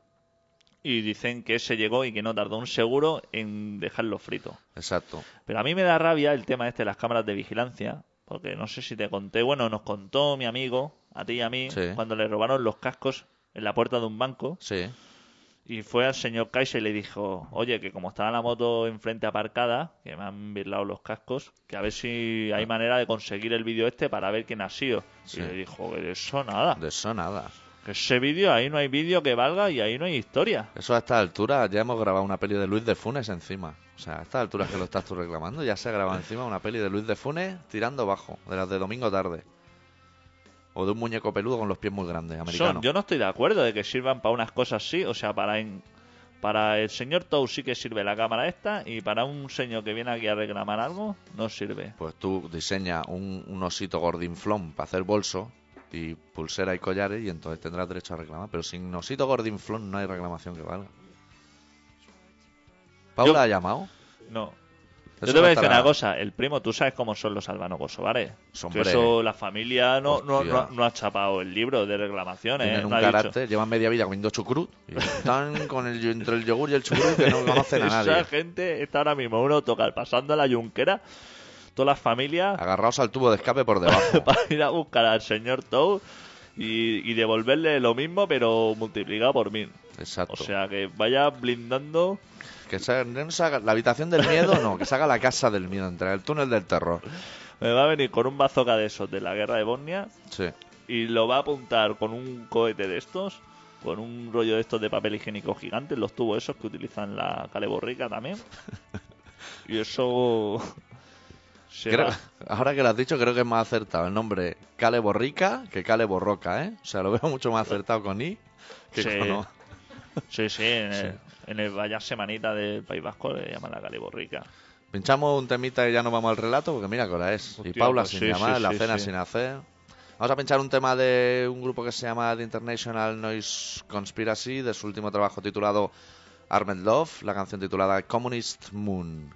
[SPEAKER 3] Y dicen que ese llegó y que no tardó un seguro en dejarlo frito.
[SPEAKER 2] Exacto.
[SPEAKER 3] Pero a mí me da rabia el tema este de las cámaras de vigilancia, porque no sé si te conté, bueno, nos contó mi amigo, a ti y a mí,
[SPEAKER 2] Sí.
[SPEAKER 3] cuando le robaron los cascos en la puerta de un banco,
[SPEAKER 2] Sí.
[SPEAKER 3] y fue al señor Kaiser y le dijo, oye, que como estaba la moto enfrente aparcada, que me han virlado los cascos, que a ver si hay manera de conseguir el vídeo este para ver quién ha sido.
[SPEAKER 2] Sí.
[SPEAKER 3] Y le dijo, que de eso nada,
[SPEAKER 2] De eso nada.
[SPEAKER 3] que ese vídeo, ahí no hay vídeo que valga y ahí no hay historia.
[SPEAKER 2] Eso a esta altura ya hemos grabado una peli de Luis de Funes encima. O sea, a estas alturas que lo estás tú reclamando, ya se ha grabado encima una peli de Luis de Funes tirando bajo, de las de domingo tarde. O de un muñeco peludo con los pies muy grandes, americano.
[SPEAKER 3] Son- yo no estoy de acuerdo de que sirvan para unas cosas así, o sea, para en- para el señor Tou sí que sirve la cámara esta y para un señor que viene aquí a reclamar algo no sirve.
[SPEAKER 2] Pues tú diseña un, un osito gordinflón para hacer bolso y pulsera y collares y entonces tendrás derecho a reclamar. Pero sin osito gordinflón no hay reclamación que valga. ¿Paula
[SPEAKER 3] Yo-
[SPEAKER 2] ha llamado?
[SPEAKER 3] No. Yo te voy a decir una cosa, el primo, tú sabes cómo son los albano-kosovares. Que
[SPEAKER 2] Hombre.
[SPEAKER 3] eso, la familia no, no,
[SPEAKER 2] Hostia.
[SPEAKER 3] no, no ha chapado el libro de reclamaciones.
[SPEAKER 2] Tienen
[SPEAKER 3] ¿eh?
[SPEAKER 2] un
[SPEAKER 3] No ha dicho-
[SPEAKER 2] carácter, llevan media vida comiendo chucrut y están con el, entre el yogur y el chucrut que no conocen a
[SPEAKER 3] Esa
[SPEAKER 2] nadie.
[SPEAKER 3] gente está ahora mismo en un autocar pasando a la yunquera, todas las familias
[SPEAKER 2] Agarrados al tubo de escape por debajo.
[SPEAKER 3] para ir a buscar al señor Toad y, y devolverle lo mismo, pero multiplicado por mil.
[SPEAKER 2] Exacto.
[SPEAKER 3] O sea, que vaya blindando.
[SPEAKER 2] Que se, no se haga- la habitación del miedo, no, que se haga la casa del miedo, entre el túnel del terror.
[SPEAKER 3] Me va a venir con un bazooka de esos de la guerra de Bosnia
[SPEAKER 2] Sí.
[SPEAKER 3] y lo va a apuntar con un cohete de estos, con un rollo de estos de papel higiénico gigante, los tubos esos que utilizan la caleborrica también. Y eso.
[SPEAKER 2] Creo- ahora que lo has dicho, creo que es más acertado el nombre Cale Borrica que Cale Borroca, ¿eh? O sea, lo veo mucho más acertado con I que
[SPEAKER 3] Sí.
[SPEAKER 2] con O.
[SPEAKER 3] Sí, sí,
[SPEAKER 2] Sí.
[SPEAKER 3] En el Vaya Semanita del País Vasco le llaman la caleborrica.
[SPEAKER 2] Pinchamos un temita y ya nos vamos al relato, porque mira qué hora es. y
[SPEAKER 3] Hostia,
[SPEAKER 2] Paula
[SPEAKER 3] pues
[SPEAKER 2] sin
[SPEAKER 3] sí,
[SPEAKER 2] llamar,
[SPEAKER 3] sí,
[SPEAKER 2] la
[SPEAKER 3] sí,
[SPEAKER 2] cena sin hacer. Vamos a pinchar un tema de un grupo que se llama The International Noise Conspiracy, de su último trabajo titulado Armed Love, la canción titulada Communist Moon.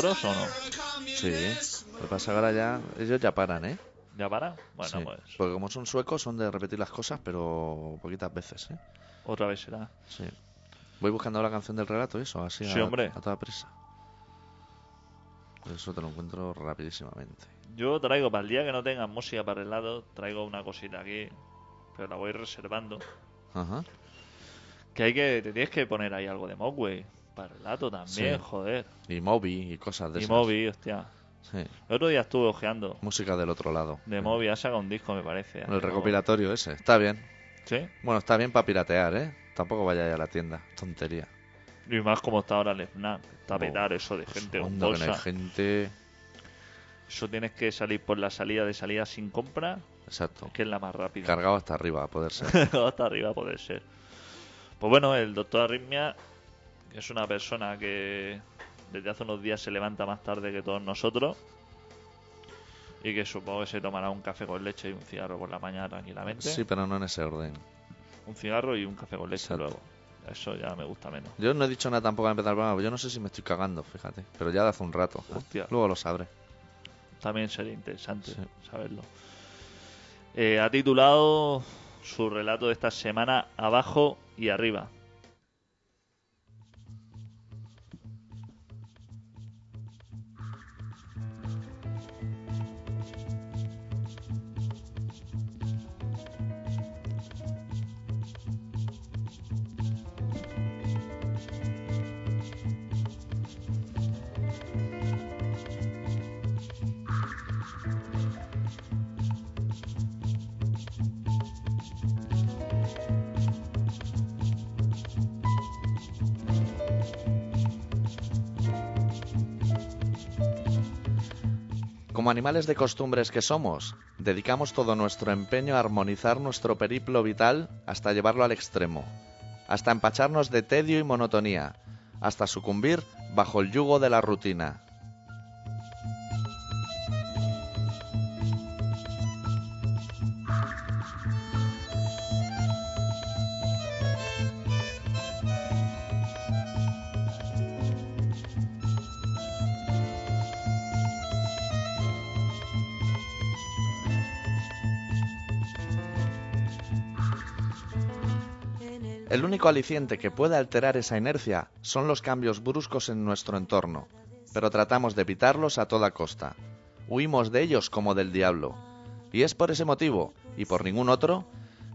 [SPEAKER 3] Coros o no?
[SPEAKER 2] Sí. Lo que pasa ahora ya. Ellos ya paran, ¿eh?
[SPEAKER 3] ¿Ya para? Bueno,
[SPEAKER 2] Sí.
[SPEAKER 3] pues
[SPEAKER 2] Porque como son suecos, son de repetir las cosas, pero poquitas veces, ¿eh?
[SPEAKER 3] otra vez será.
[SPEAKER 2] Sí. Voy buscando la canción del relato eso, así
[SPEAKER 3] Sí,
[SPEAKER 2] a,
[SPEAKER 3] hombre.
[SPEAKER 2] a toda prisa. Eso te lo encuentro rapidísimamente.
[SPEAKER 3] Yo traigo para el día que no tengan música para el lado, traigo una cosita aquí, pero la voy reservando.
[SPEAKER 2] Ajá.
[SPEAKER 3] Que hay que, te tienes que poner ahí algo de Mogwai. Para el lato también,
[SPEAKER 2] Sí.
[SPEAKER 3] joder.
[SPEAKER 2] Y Moby y cosas de
[SPEAKER 3] Y
[SPEAKER 2] esas.
[SPEAKER 3] Moby, hostia.
[SPEAKER 2] Sí.
[SPEAKER 3] El otro día estuve ojeando.
[SPEAKER 2] Música del otro lado.
[SPEAKER 3] De Moby ha sacado un disco, me parece.
[SPEAKER 2] El recopilatorio ese. Está bien.
[SPEAKER 3] Sí.
[SPEAKER 2] Bueno, está bien para piratear, ¿eh? Tampoco vaya a la tienda. Tontería.
[SPEAKER 3] Y más como está ahora el FNAC. Está a
[SPEAKER 2] Oh,
[SPEAKER 3] petar eso de gente
[SPEAKER 2] Onda que no gente.
[SPEAKER 3] Eso tienes que salir por la salida de salida sin compra,
[SPEAKER 2] Exacto.
[SPEAKER 3] que es la más rápida.
[SPEAKER 2] Cargado hasta arriba, a poder ser.
[SPEAKER 3] Hasta arriba puede ser. Pues bueno, el doctor Arritmia es una persona que desde hace unos días se levanta más tarde que todos nosotros y que supongo que se tomará un café con leche y un cigarro por la mañana tranquilamente.
[SPEAKER 2] Sí, pero no en ese orden.
[SPEAKER 3] Un cigarro y un café con leche
[SPEAKER 2] Exacto.
[SPEAKER 3] luego. Eso ya me gusta menos.
[SPEAKER 2] Yo no he dicho nada tampoco al empezar el programa, porque yo no sé si me estoy cagando, fíjate. Pero ya de hace un rato.
[SPEAKER 3] Hostia.
[SPEAKER 2] Luego lo sabré.
[SPEAKER 3] También sería interesante
[SPEAKER 2] Sí.
[SPEAKER 3] saberlo. Eh, ha titulado su relato de esta semana Abajo y Arriba.
[SPEAKER 2] Animales de costumbres que somos, dedicamos todo nuestro empeño a armonizar nuestro periplo vital hasta llevarlo al extremo, hasta empacharnos de tedio y monotonía, hasta sucumbir bajo el yugo de la rutina. El único aliciente que puede alterar esa inercia son los cambios bruscos en nuestro entorno, pero tratamos de evitarlos a toda costa. Huimos de ellos como del diablo. Y es por ese motivo, y por ningún otro,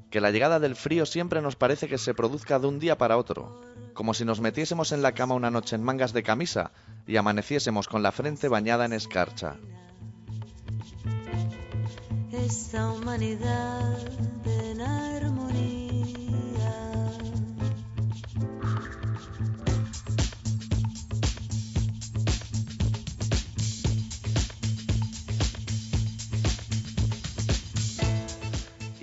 [SPEAKER 2] que la llegada del frío siempre nos parece que se produzca de un día para otro, como si nos metiésemos en la cama una noche en mangas de camisa y amaneciésemos con la frente bañada en escarcha.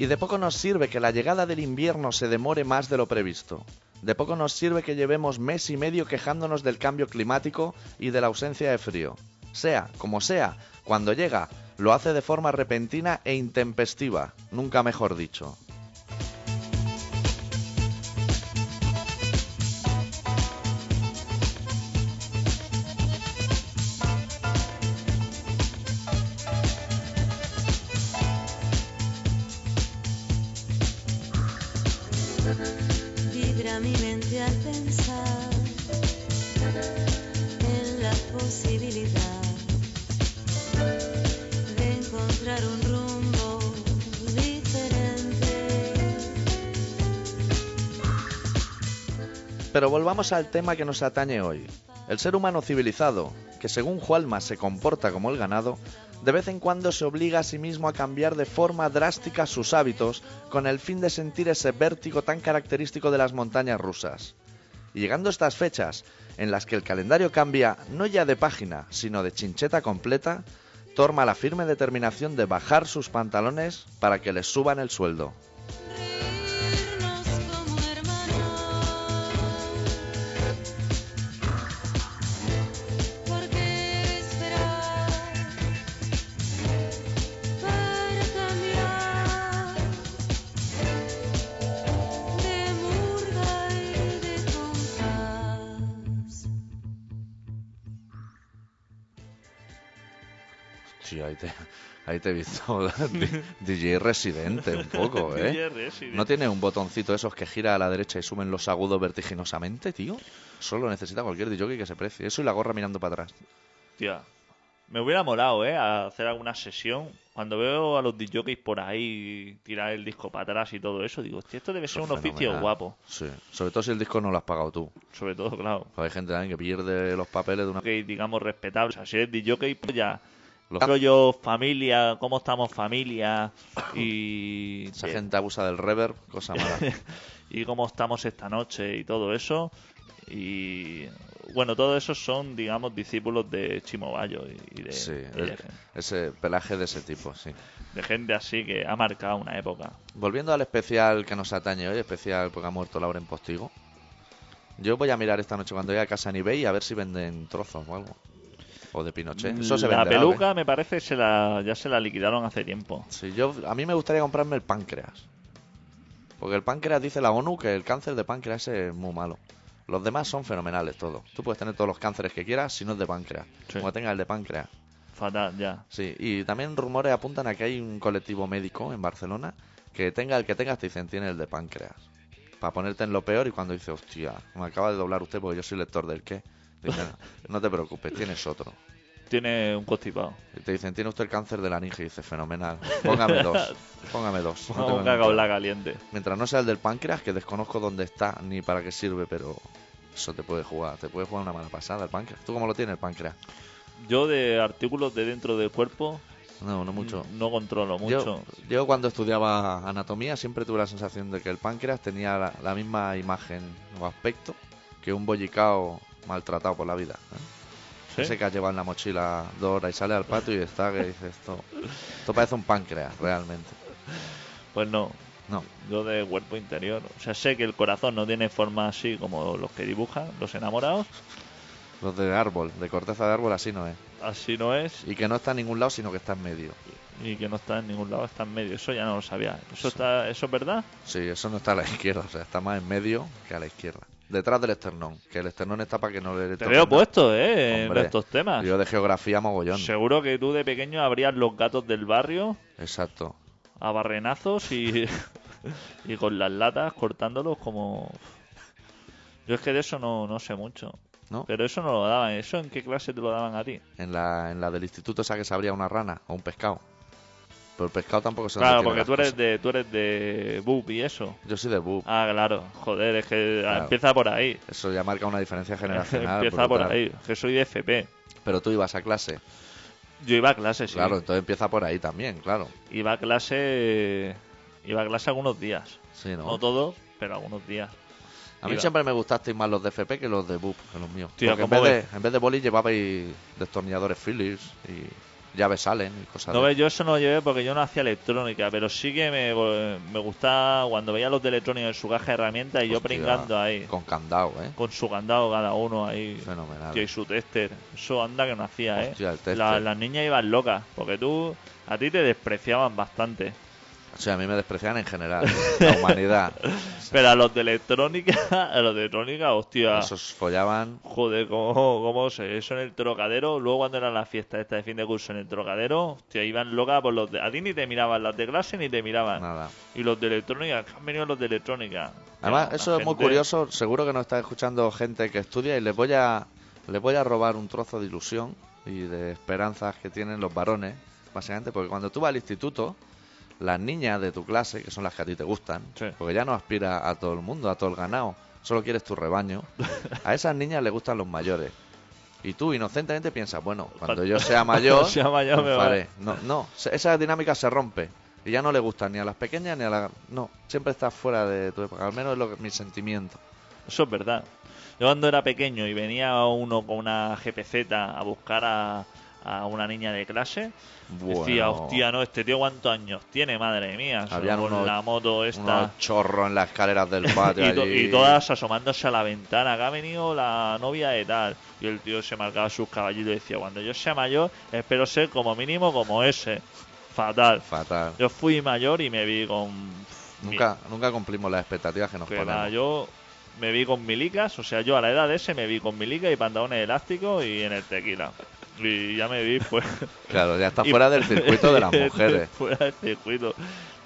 [SPEAKER 2] Y de poco nos sirve que la llegada del invierno se demore más de lo previsto. De poco nos sirve que llevemos mes y medio quejándonos del cambio climático y de la ausencia de frío. Sea como sea, cuando llega, lo hace de forma repentina e intempestiva, nunca mejor dicho. Pero volvamos al tema que nos atañe hoy. El ser humano civilizado, que según Jualma se comporta como el ganado, de vez en cuando se obliga a sí mismo a cambiar de forma drástica sus hábitos con el fin de sentir ese vértigo tan característico de las montañas rusas. Y llegando estas fechas, en las que el calendario cambia no ya de página, sino de chincheta completa, toma la firme determinación de bajar sus pantalones para que les suban el sueldo. Ahí te he visto DJ residente un poco, ¿eh? ¿No tiene un botoncito esos que gira a la derecha y suben los agudos vertiginosamente, tío? Solo necesita cualquier DJ que se precie. Eso y la gorra mirando para atrás.
[SPEAKER 3] Hostia. Me hubiera molado, ¿eh? A hacer alguna sesión. Cuando veo a los DJs por ahí tirar el disco para atrás y todo eso, digo, hostia, esto debe ser un oficio guapo.
[SPEAKER 2] Sí. Sobre todo si el disco no lo has pagado tú.
[SPEAKER 3] Sobre todo, claro.
[SPEAKER 2] Pues hay gente también que pierde los papeles de una...
[SPEAKER 3] Que digamos respetable. O sea, si eres DJ, pues ya.
[SPEAKER 2] Los-
[SPEAKER 3] Rollo familia, cómo estamos familia y.
[SPEAKER 2] Esa gente abusa del reverb, cosa mala.
[SPEAKER 3] y cómo estamos esta noche y todo eso. Y bueno, todo eso son, digamos, discípulos de Chimo Bayo y de,
[SPEAKER 2] Sí,
[SPEAKER 3] y de,
[SPEAKER 2] el- ese pelaje de ese tipo, sí.
[SPEAKER 3] de gente así que ha marcado una época.
[SPEAKER 2] Volviendo al especial que nos atañe hoy, especial porque ha muerto Laura en Postigo. Yo voy a mirar esta noche cuando llegue a casa en eBay a ver si venden trozos o algo. O de Pinochet. Eso se
[SPEAKER 3] la
[SPEAKER 2] venderá,
[SPEAKER 3] peluca
[SPEAKER 2] ¿eh?
[SPEAKER 3] me parece se la, ya se la liquidaron hace tiempo.
[SPEAKER 2] Sí, yo, a mí me gustaría comprarme el páncreas. Porque el páncreas dice la ONU que el cáncer de páncreas es muy malo. Los demás son fenomenales todos. Tú puedes tener todos los cánceres que quieras si no es de páncreas.
[SPEAKER 3] Sí.
[SPEAKER 2] Como tenga el de páncreas.
[SPEAKER 3] Fatal, ya.
[SPEAKER 2] Sí, y también rumores apuntan a que hay un colectivo médico en Barcelona que tenga el que tengas te dicen tiene el de páncreas. Para ponerte en lo peor y cuando dice, hostia, me acaba de doblar usted porque yo soy lector del qué. Dicen, no te preocupes, tienes otro.
[SPEAKER 3] Tiene un constipado.
[SPEAKER 2] Y te dicen, tiene usted el cáncer de la ninja y dice, fenomenal. Póngame dos. Póngame dos. no tengo
[SPEAKER 3] Un
[SPEAKER 2] ningún
[SPEAKER 3] cacao en la
[SPEAKER 2] problema".
[SPEAKER 3] caliente.
[SPEAKER 2] Mientras no sea el del páncreas, que desconozco dónde está ni para qué sirve, pero eso te puede jugar. Te puede jugar una mala pasada el páncreas. ¿Tú cómo lo tienes el páncreas?
[SPEAKER 3] Yo de artículos de dentro del cuerpo
[SPEAKER 2] No, no mucho.
[SPEAKER 3] no controlo
[SPEAKER 2] Yo,
[SPEAKER 3] mucho.
[SPEAKER 2] yo cuando estudiaba anatomía siempre tuve la sensación de que el páncreas tenía la, la misma imagen o aspecto que un bollicao maltratado por la vida. ¿eh?
[SPEAKER 3] ¿Sí?
[SPEAKER 2] Ese que has llevado en la mochila dos horas y sale al patio y está que dice esto. Esto parece un páncreas, realmente.
[SPEAKER 3] Pues no,
[SPEAKER 2] No,
[SPEAKER 3] yo de cuerpo interior. O sea, sé que el corazón no tiene forma así como los que dibujan, los enamorados.
[SPEAKER 2] los de árbol, de corteza de árbol así no es.
[SPEAKER 3] Así no es.
[SPEAKER 2] Y que no está en ningún lado, sino que está en medio.
[SPEAKER 3] Y que no está en ningún lado, está en medio. Eso ya no lo sabía. ¿Eso, está, ¿eso es verdad?
[SPEAKER 2] Sí, eso no está a la izquierda, o sea, está más en medio que a la izquierda. Detrás del esternón, que el esternón está para que no le
[SPEAKER 3] Te veo puesto, ¿eh?
[SPEAKER 2] Hombre,
[SPEAKER 3] en estos temas.
[SPEAKER 2] Yo de geografía mogollón.
[SPEAKER 3] Seguro que tú de pequeño abrías los gatos del barrio
[SPEAKER 2] Exacto.
[SPEAKER 3] a barrenazos y, y con las latas cortándolos como... Yo es que de eso no, no sé mucho.
[SPEAKER 2] ¿No?
[SPEAKER 3] Pero eso no lo daban. ¿Eso en qué clase te lo daban a ti?
[SPEAKER 2] En la, en la del instituto esa que se abría una rana o un pescado. Pero el pescado tampoco se
[SPEAKER 3] Claro, porque tú eres de tú eres de BUP y eso.
[SPEAKER 2] Yo soy de BUP.
[SPEAKER 3] Ah, claro. Joder, es que
[SPEAKER 2] Claro.
[SPEAKER 3] empieza por ahí.
[SPEAKER 2] Eso ya marca una diferencia generacional.
[SPEAKER 3] empieza por ahí. Que soy de FP.
[SPEAKER 2] Pero tú ibas a clase.
[SPEAKER 3] Yo iba a clase, sí.
[SPEAKER 2] Claro, entonces empieza por ahí también, claro.
[SPEAKER 3] Iba a clase... Iba a clase algunos días.
[SPEAKER 2] Sí, ¿no?
[SPEAKER 3] No todos, pero algunos días.
[SPEAKER 2] A mí
[SPEAKER 3] Iba.
[SPEAKER 2] siempre me gustasteis más los de FP que los de BUP, que los míos.
[SPEAKER 3] Tío,
[SPEAKER 2] Porque en
[SPEAKER 3] ¿cómo
[SPEAKER 2] vez, de, en vez de llevabais destornilladores Phillips y llaves Allen y cosas
[SPEAKER 3] No
[SPEAKER 2] de
[SPEAKER 3] yo eso no lo llevé porque yo no hacía electrónica, pero sí que me, me gustaba cuando veía los de electrónica en su caja de herramientas y yo pringando ahí,
[SPEAKER 2] Con candado, ¿eh?
[SPEAKER 3] con su candado cada uno ahí.
[SPEAKER 2] Fenomenal.
[SPEAKER 3] Tío, y su tester. Eso anda que no hacía, ¿eh?
[SPEAKER 2] El.
[SPEAKER 3] La- las niñas iban locas, porque tú, a ti te despreciaban bastante.
[SPEAKER 2] O sea, a mí me desprecian en general. La humanidad.
[SPEAKER 3] Pero a los de electrónica, a los de electrónica, hostia.
[SPEAKER 2] Esos follaban.
[SPEAKER 3] Joder, ¿cómo, cómo se eso en el trocadero? Luego cuando era la fiesta esta de fin de curso en el trocadero, hostia, iban locas por los de... A ti ni te miraban las de clase ni te miraban.
[SPEAKER 2] Nada.
[SPEAKER 3] Y los de electrónica, han venido los de electrónica.
[SPEAKER 2] Además,
[SPEAKER 3] Ya,
[SPEAKER 2] eso es muy
[SPEAKER 3] gente-
[SPEAKER 2] curioso. Seguro que nos está escuchando gente que estudia y les voy a, les voy a robar un trozo de ilusión y de esperanzas que tienen los varones, básicamente, porque cuando tú vas al instituto, las niñas de tu clase, que son las que a ti te gustan,
[SPEAKER 3] Sí.
[SPEAKER 2] porque ya no aspira a todo el mundo, a todo el ganado, solo quieres tu rebaño, a esas niñas les gustan los mayores. Y tú inocentemente piensas, bueno, cuando yo sea mayor,
[SPEAKER 3] sea mayor me va-
[SPEAKER 2] triunfaré. No, no, esa dinámica se rompe. Y ya no le gustan ni a las pequeñas ni a las... No, siempre estás fuera de tu época, al menos es lo que, mi sentimiento.
[SPEAKER 3] Eso es verdad. Yo cuando era pequeño y venía uno con una GPZ a buscar a, a una niña de clase, decía,
[SPEAKER 2] Bueno,
[SPEAKER 3] hostia, no, este tío cuántos años tiene, madre mía.
[SPEAKER 2] Habían
[SPEAKER 3] con
[SPEAKER 2] unos-
[SPEAKER 3] la moto esta.
[SPEAKER 2] Unos chorros en las escaleras del patio
[SPEAKER 3] Y, to-
[SPEAKER 2] allí.
[SPEAKER 3] y todas asomándose a la ventana, que ha venido la novia de tal. Y el tío se marcaba sus caballitos y decía, cuando yo sea mayor, espero ser como mínimo como ese. Fatal.
[SPEAKER 2] Fatal.
[SPEAKER 3] Yo fui mayor y me vi con...
[SPEAKER 2] Nunca, nunca cumplimos las expectativas que nos
[SPEAKER 3] Que
[SPEAKER 2] ponemos.
[SPEAKER 3] nada, yo me vi con milicas, o sea, yo a la edad de ese me vi con milicas y pantalones elásticos y en el tequila. Y ya me vi, pues.
[SPEAKER 2] Claro, ya está
[SPEAKER 3] y-
[SPEAKER 2] fuera del circuito de las mujeres.
[SPEAKER 3] fuera del circuito.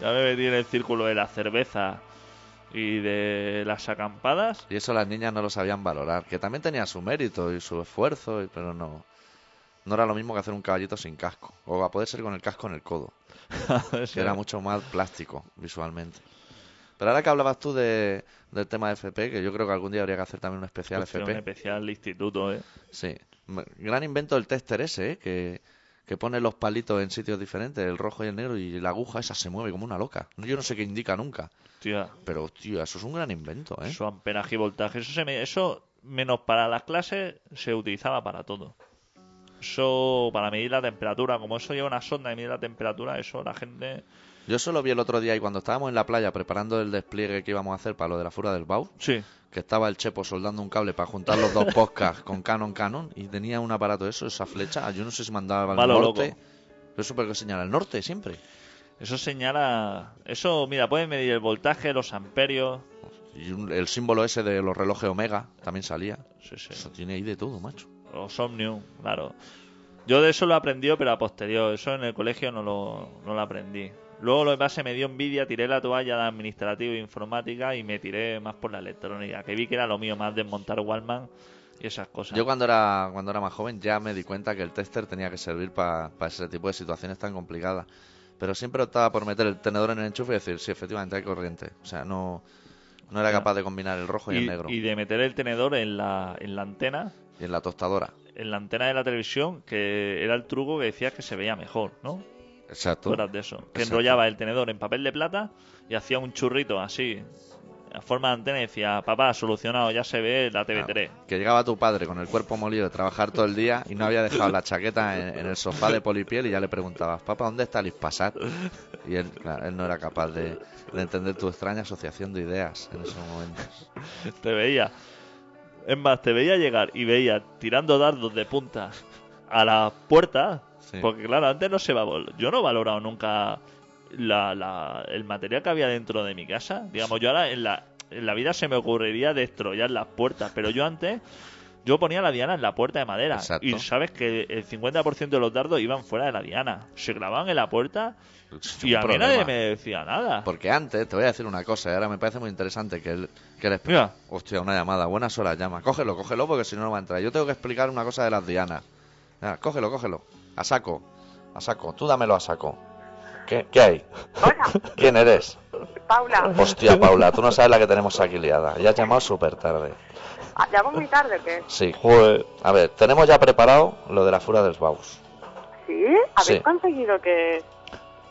[SPEAKER 3] Ya me metí en el círculo de la cerveza y de las acampadas.
[SPEAKER 2] Y eso las niñas no lo sabían valorar, que también tenía su mérito y su esfuerzo, y- pero no. No era lo mismo que hacer un caballito sin casco, o a poder ser con el casco en el codo, que era mucho más plástico visualmente. Pero ahora que hablabas tú de, del tema de FP, que yo creo que algún día habría que hacer también un especial
[SPEAKER 3] Hostia,
[SPEAKER 2] FP.
[SPEAKER 3] Un especial instituto, ¿eh?
[SPEAKER 2] Sí. Gran invento del tester ese, ¿eh? que, que pone los palitos en sitios diferentes, el rojo y el negro, y la aguja esa se mueve como una loca. Yo no sé qué indica nunca.
[SPEAKER 3] Tía,
[SPEAKER 2] Pero, tío, eso es un gran invento, ¿eh?
[SPEAKER 3] eso ampenaje y voltaje. Eso, se me- eso, menos para las clases, se utilizaba para todo. Eso, para medir la temperatura, como eso lleva una sonda y mide la temperatura, eso la gente.
[SPEAKER 2] Yo eso lo vi el otro día y cuando estábamos en la playa preparando el despliegue que íbamos a hacer para lo de la fura del Bau,
[SPEAKER 3] Sí,
[SPEAKER 2] que estaba el Chepo soldando un cable para juntar los dos podcasts con Canon Canon y tenía un aparato de eso, esa flecha, yo no sé si mandaba al
[SPEAKER 3] Malo
[SPEAKER 2] norte.
[SPEAKER 3] loco.
[SPEAKER 2] Pero eso porque señala el norte siempre.
[SPEAKER 3] eso señala. Eso, mira, puede medir el voltaje, los amperios.
[SPEAKER 2] Y un- el símbolo ese de los relojes Omega también salía.
[SPEAKER 3] Sí, sí.
[SPEAKER 2] Eso tiene ahí de todo, macho.
[SPEAKER 3] Los Omnium, claro. Yo de eso lo he aprendido, pero a posterior. Eso en el colegio no lo, no lo aprendí. Luego lo que pasa me dio envidia, tiré la toalla de administrativo e informática y me tiré más por la electrónica, que vi que era lo mío más desmontar Wallman y esas cosas.
[SPEAKER 2] Yo cuando era, cuando era más joven ya me di cuenta que el tester tenía que servir para ese tipo de situaciones tan complicadas. Pero siempre optaba por meter el tenedor en el enchufe y decir, sí, efectivamente hay corriente. O sea, no, no era capaz de combinar el rojo y, el negro.
[SPEAKER 3] y de meter el tenedor en la, en la antena,
[SPEAKER 2] Y en la tostadora.
[SPEAKER 3] en la antena de la televisión, que era el truco que decías que se veía mejor, ¿no?
[SPEAKER 2] Exacto.
[SPEAKER 3] Tú eras de eso. Que
[SPEAKER 2] Exacto.
[SPEAKER 3] enrollaba el tenedor en papel de plata y hacía un churrito así, a forma de antena y decía, papá, solucionado, ya se ve la TV3.
[SPEAKER 2] Claro. Que llegaba tu padre con el cuerpo molido de trabajar todo el día y no había dejado la chaqueta en, en el sofá de polipiel y ya le preguntabas, papá, ¿dónde está el Ispasat? Y él, claro, él no era capaz de, de entender tu extraña asociación de ideas en esos momentos.
[SPEAKER 3] Te veía. Es más, te veía llegar y veía tirando dardos de punta a la puerta.
[SPEAKER 2] Sí.
[SPEAKER 3] Porque claro, antes no se va. Yo no he valorado nunca la, la- el material que había dentro de mi casa. Digamos, yo ahora en la, en la vida se me ocurriría destrollar las puertas. Pero yo antes, yo ponía la diana en la puerta de madera.
[SPEAKER 2] Exacto.
[SPEAKER 3] Y sabes que el 50% de los dardos iban fuera de la diana. Se clavaban en la puerta y
[SPEAKER 2] Un
[SPEAKER 3] a mí nadie me decía nada.
[SPEAKER 2] Porque antes, te voy a decir una cosa, y ahora me parece muy interesante que él... Que
[SPEAKER 3] Mira.
[SPEAKER 2] Hostia, una llamada, buenas horas llama. Cógelo, cógelo porque si no no va a entrar. Yo tengo que explicar una cosa de las dianas. Cógelo, cógelo. A saco, a saco. Tú dámelo a saco. ¿Qué, qué hay?
[SPEAKER 5] Hola,
[SPEAKER 2] ¿Quién eres?
[SPEAKER 5] Paula.
[SPEAKER 2] Hostia, Paula, tú no sabes la que tenemos aquí liada. Ya has llamado súper tarde.
[SPEAKER 5] Ah, ¿Llamo muy tarde o qué?
[SPEAKER 2] Sí. A ver, tenemos ya preparado lo de la fura del Baus.
[SPEAKER 5] ¿Sí? ¿Habéis
[SPEAKER 2] Sí.
[SPEAKER 5] conseguido que,